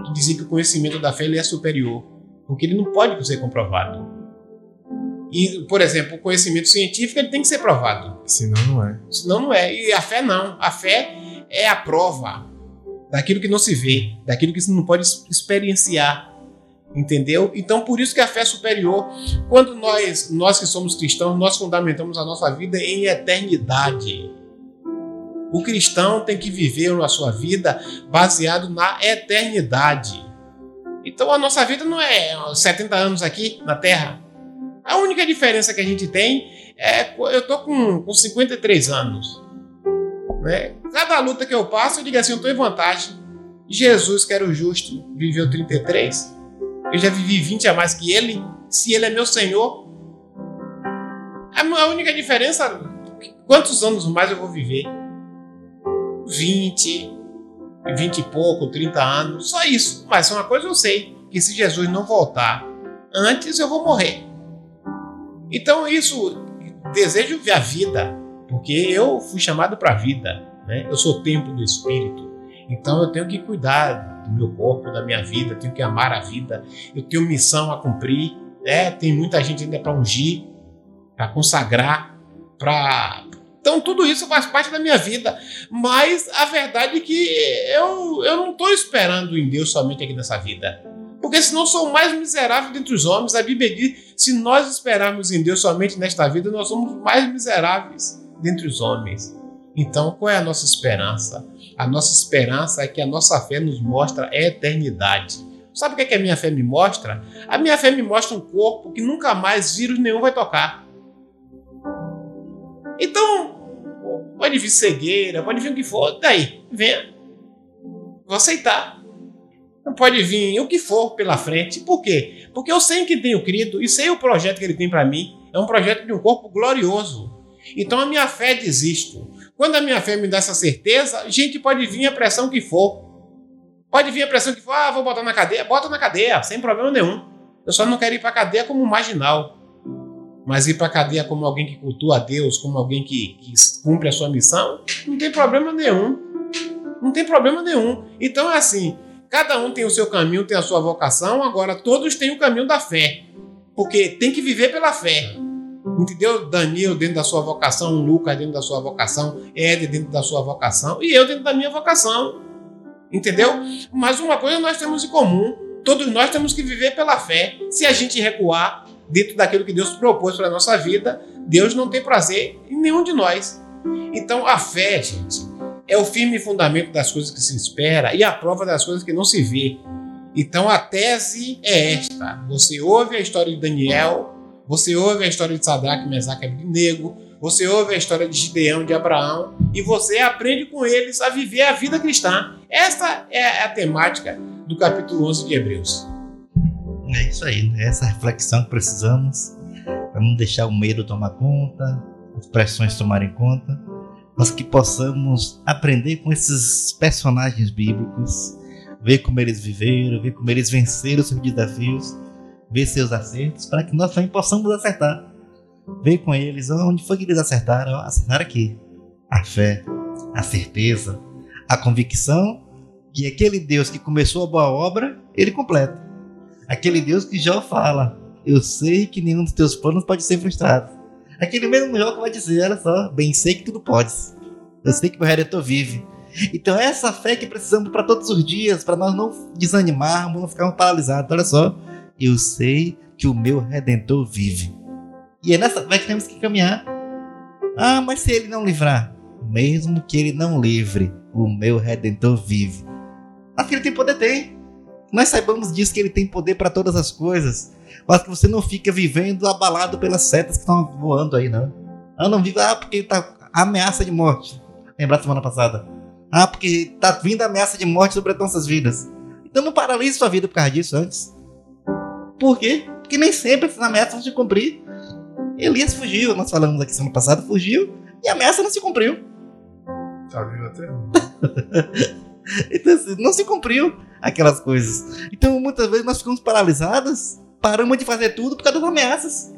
Que dizia que o conhecimento da fé ele é superior, porque ele não pode ser comprovado. E, por exemplo, o conhecimento científico ele tem que ser provado. Senão não é. Senão não é. E a fé não. A fé é a prova daquilo que não se vê, daquilo que você não pode experienciar. Entendeu? Então, por isso que a fé é superior. Quando nós, nós que somos cristãos, nós fundamentamos a nossa vida em eternidade. O cristão tem que viver a sua vida baseado na eternidade. Então, a nossa vida não é 70 anos aqui na Terra. A única diferença que a gente tem é eu tô com, com 53 anos. Né? Cada luta que eu passo, eu digo assim, eu estou em vantagem. Jesus, que era o justo, viveu 33. Eu já vivi 20 a mais que ele. Se ele é meu Senhor. A única diferença, quantos anos mais eu vou viver? 20, 20 e pouco, 30 anos, só isso. Mas uma coisa eu sei, que se Jesus não voltar antes, eu vou morrer. Então isso, desejo ver a vida, porque eu fui chamado para a vida. Né? Eu sou templo do Espírito. Então eu tenho que cuidar do meu corpo, da minha vida, tenho que amar a vida, eu tenho missão a cumprir. Né? Tem muita gente ainda para ungir, para consagrar, para. Então tudo isso faz parte da minha vida. Mas a verdade é que eu, eu não estou esperando em Deus somente aqui nessa vida. Porque senão sou o mais miserável dentre os homens. A Bíblia diz: se nós esperarmos em Deus somente nesta vida, nós somos mais miseráveis dentre os homens. Então, qual é a nossa esperança? A nossa esperança é que a nossa fé nos mostra a eternidade. Sabe o que, é que a minha fé me mostra? A minha fé me mostra um corpo que nunca mais vírus nenhum vai tocar. Então, pode vir cegueira, pode vir o que for, daí, venha. Vou aceitar. Não pode vir o que for pela frente. Por quê? Porque eu sei que tenho crido e sei o projeto que ele tem para mim. É um projeto de um corpo glorioso. Então a minha fé desisto. Quando a minha fé me dá essa certeza, gente, pode vir a pressão que for. Pode vir a pressão que for, ah, vou botar na cadeia. Bota na cadeia, sem problema nenhum. Eu só não quero ir para cadeia como marginal. Mas ir para cadeia como alguém que cultua a Deus, como alguém que, que cumpre a sua missão, não tem problema nenhum. Não tem problema nenhum. Então é assim: cada um tem o seu caminho, tem a sua vocação, agora todos têm o caminho da fé. Porque tem que viver pela fé. Entendeu? Danilo dentro da sua vocação, Lucas dentro da sua vocação, Ed dentro da sua vocação e eu dentro da minha vocação. Entendeu? Mas uma coisa nós temos em comum: todos nós temos que viver pela fé. Se a gente recuar dentro daquilo que Deus propôs para a nossa vida, Deus não tem prazer em nenhum de nós. Então a fé, gente, é o firme fundamento das coisas que se espera e a prova das coisas que não se vê. Então a tese é esta: você ouve a história de Daniel você ouve a história de Sadraque, Mesaque e Abednego, você ouve a história de Gideão, de Abraão, e você aprende com eles a viver a vida cristã. Essa é a temática do capítulo 11 de Hebreus. É isso aí, né? essa reflexão que precisamos para não deixar o medo tomar conta, as pressões tomarem conta, mas que possamos aprender com esses personagens bíblicos, ver como eles viveram, ver como eles venceram seus desafios ver seus acertos, para que nós também possamos acertar. Ver com eles onde foi que eles acertaram. Acertaram aqui. A fé, a certeza, a convicção que aquele Deus que começou a boa obra, ele completa. Aquele Deus que já fala: Eu sei que nenhum dos teus planos pode ser frustrado. Aquele mesmo Jó que vai dizer: Olha só, bem sei que tudo pode. Eu sei que meu Redentor vive. Então, essa fé que precisamos para todos os dias, para nós não desanimarmos, não ficarmos paralisados. Olha só, eu sei que o meu redentor vive. E é nessa fé que temos que caminhar. Ah, mas se ele não livrar, mesmo que ele não livre, o meu redentor vive. Mas que ele tem poder, tem. Nós saibamos disso que ele tem poder para todas as coisas. Mas que você não fica vivendo abalado pelas setas que estão voando aí, não. Ah, não viva, ah, porque tá ameaça de morte. Lembrar semana passada. Ah, porque tá vindo ameaça de morte sobre as nossas vidas. Então não paralise sua vida por causa disso antes. Por quê? Porque nem sempre essas ameaças vão se cumprir. Elias fugiu, nós falamos aqui semana passada, fugiu, e a ameaça não se cumpriu. Tá vivo até. Então, assim, não se cumpriu aquelas coisas. Então, muitas vezes nós ficamos paralisadas, paramos de fazer tudo por causa das ameaças.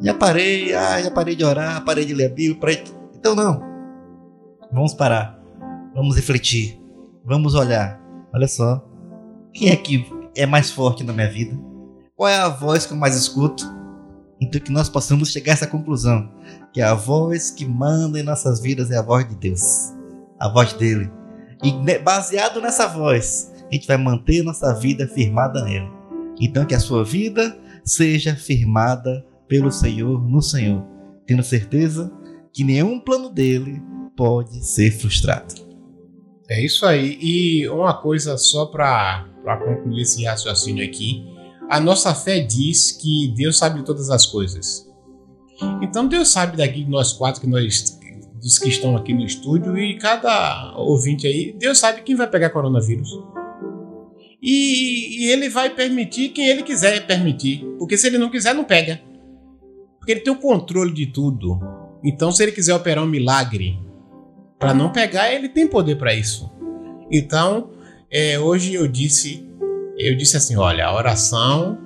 Já parei, ah, já parei de orar, parei de ler a Bíblia, parei... Então, não. Vamos parar. Vamos refletir. Vamos olhar. Olha só. Quem é que é mais forte na minha vida? Qual é a voz que eu mais escuto? Então, que nós possamos chegar a essa conclusão: que a voz que manda em nossas vidas é a voz de Deus, a voz dele. E baseado nessa voz, a gente vai manter nossa vida firmada nele. Então, que a sua vida seja firmada pelo Senhor no Senhor, tendo certeza que nenhum plano dele pode ser frustrado. É isso aí. E uma coisa só para concluir esse raciocínio aqui. A nossa fé diz que Deus sabe de todas as coisas. Então Deus sabe daqui de nós quatro, que nós, dos que estão aqui no estúdio, e cada ouvinte aí, Deus sabe quem vai pegar coronavírus. E, e ele vai permitir quem ele quiser permitir. Porque se ele não quiser, não pega. Porque ele tem o controle de tudo. Então, se ele quiser operar um milagre para não pegar, ele tem poder para isso. Então, é, hoje eu disse, eu disse assim, olha, a oração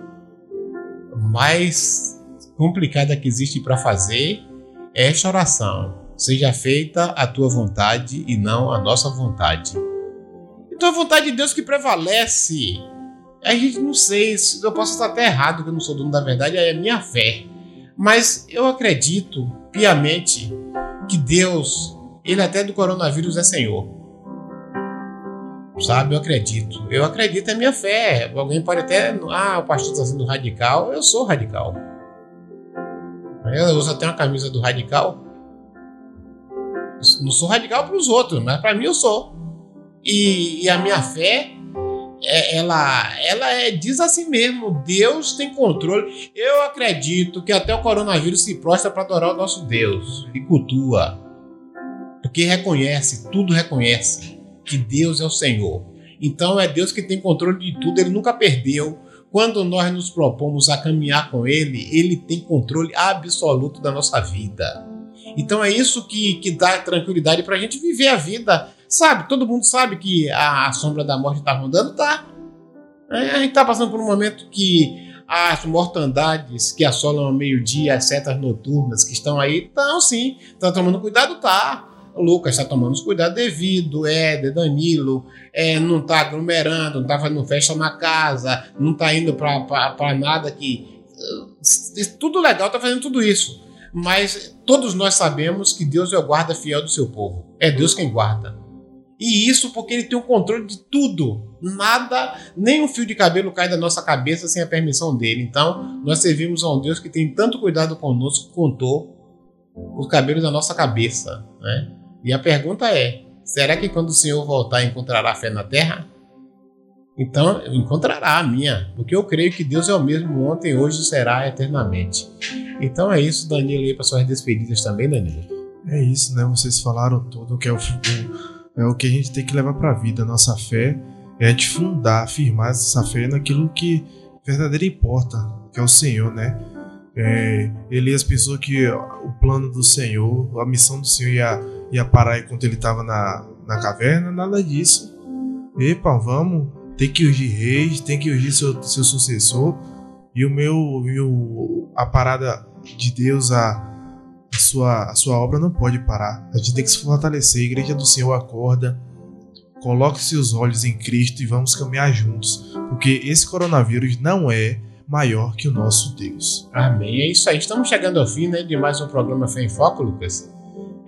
mais complicada que existe para fazer é esta oração. Seja feita a tua vontade e não a nossa vontade. Então a vontade de Deus que prevalece. A gente não sei, se eu posso estar até errado, que eu não sou dono da verdade, é a minha fé. Mas eu acredito piamente que Deus, ele até do coronavírus é Senhor. Sabe, eu acredito. Eu acredito, é minha fé. Alguém pode até. Ah, o pastor está sendo radical. Eu sou radical. Eu uso até uma camisa do radical. Não sou radical para os outros, mas para mim eu sou. E, e a minha fé, é- ela, ela é, diz assim mesmo: Deus tem controle. Eu acredito que até o coronavírus se prostra para adorar o nosso Deus e cultua. Porque reconhece, tudo reconhece que Deus é o Senhor. Então é Deus que tem controle de tudo, ele nunca perdeu. Quando nós nos propomos a caminhar com Ele, Ele tem controle absoluto da nossa vida. Então é isso que, que dá tranquilidade para a gente viver a vida. Sabe, todo mundo sabe que a, a sombra da morte está rondando, tá? É, a gente está passando por um momento que as mortandades que assolam ao meio-dia, as setas noturnas que estão aí, estão sim. Estão tomando cuidado, tá? Lucas está tomando os cuidados devido, Éder, Danilo, é, não está aglomerando, não está fazendo festa na casa, não está indo para nada que. eh, Tudo legal, está fazendo tudo isso. Mas todos nós sabemos que Deus é o guarda fiel do seu povo. É Deus quem guarda. E isso porque ele tem o controle de tudo. Nada, nem um fio de cabelo cai da nossa cabeça sem a permissão dele. Então, nós servimos a um Deus que tem tanto cuidado conosco que contou os cabelos da nossa cabeça. Né? E a pergunta é: será que quando o Senhor voltar encontrará fé na terra? Então, encontrará a minha, porque eu creio que Deus é o mesmo ontem, hoje e será eternamente. Então é isso, Danilo, aí para suas despedidas também, Danilo. É isso, né? Vocês falaram tudo que é o, é o que a gente tem que levar vida. A nossa fé é a gente fundar, afirmar essa fé naquilo que verdadeiro importa, que é o Senhor, né? É, Elias pensou que o plano do Senhor, a missão do Senhor ia, ia parar enquanto ele estava na, na caverna, nada disso. Epa, vamos, tem que ungir reis, tem que ungir seu, seu sucessor. E o meu, o, a parada de Deus, a, a sua, a sua obra não pode parar. A gente tem que se fortalecer. A igreja do Senhor acorda. Coloque seus olhos em Cristo e vamos caminhar juntos. Porque esse coronavírus não é maior que o nosso Deus. Amém. É isso aí. Estamos chegando ao fim né, de mais um programa Fé em Foco, Lucas.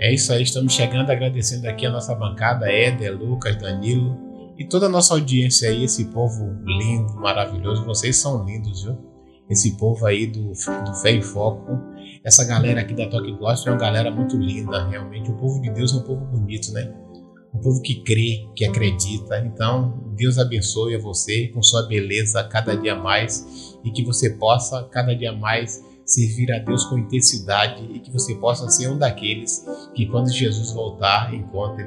É isso aí. Estamos chegando, agradecendo aqui a nossa bancada, Éder, Lucas, Danilo e toda a nossa audiência aí, esse povo lindo, maravilhoso. Vocês são lindos, viu? Esse povo aí do, do Fé em Foco. Essa galera aqui da Toque Gospel é uma galera muito linda, realmente. O povo de Deus é um povo bonito, né? Um povo que crê, que acredita. Então, Deus abençoe a você com sua beleza cada dia mais e que você possa cada dia mais servir a Deus com intensidade e que você possa ser um daqueles que quando Jesus voltar encontre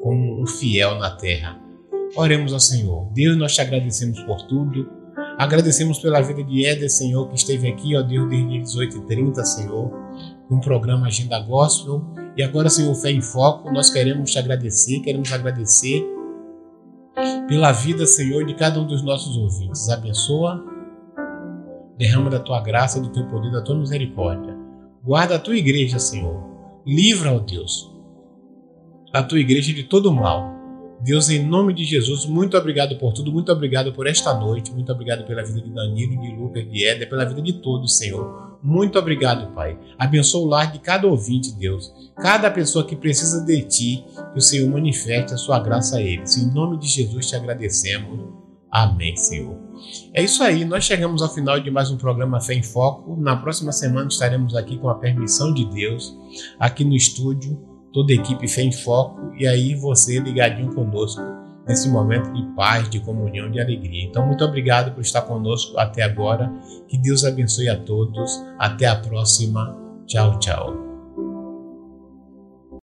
como um fiel na terra. Oremos ao Senhor. Deus, nós te agradecemos por tudo. Agradecemos pela vida de Éder, Senhor, que esteve aqui, ó Deus, desde 18h30, Senhor, com o programa Agenda Gospel. E agora, Senhor, Fé em Foco, nós queremos te agradecer, queremos agradecer pela vida, Senhor, de cada um dos nossos ouvintes. Abençoa, derrama da tua graça, do teu poder, da tua misericórdia. Guarda a tua igreja, Senhor. Livra, ó Deus, a tua igreja de todo mal. Deus, em nome de Jesus, muito obrigado por tudo, muito obrigado por esta noite, muito obrigado pela vida de Danilo, de Lucas, de Éder, pela vida de todos, Senhor. Muito obrigado, Pai. Abençoa o lar de cada ouvinte, Deus. Cada pessoa que precisa de Ti, que o Senhor manifeste a sua graça a eles. Em nome de Jesus te agradecemos. Amém, Senhor. É isso aí, nós chegamos ao final de mais um programa Fé em Foco. Na próxima semana estaremos aqui com a permissão de Deus, aqui no estúdio toda a equipe Fé em Foco e aí você ligadinho conosco nesse momento de paz, de comunhão, de alegria. Então, muito obrigado por estar conosco até agora. Que Deus abençoe a todos. Até a próxima. Tchau, tchau.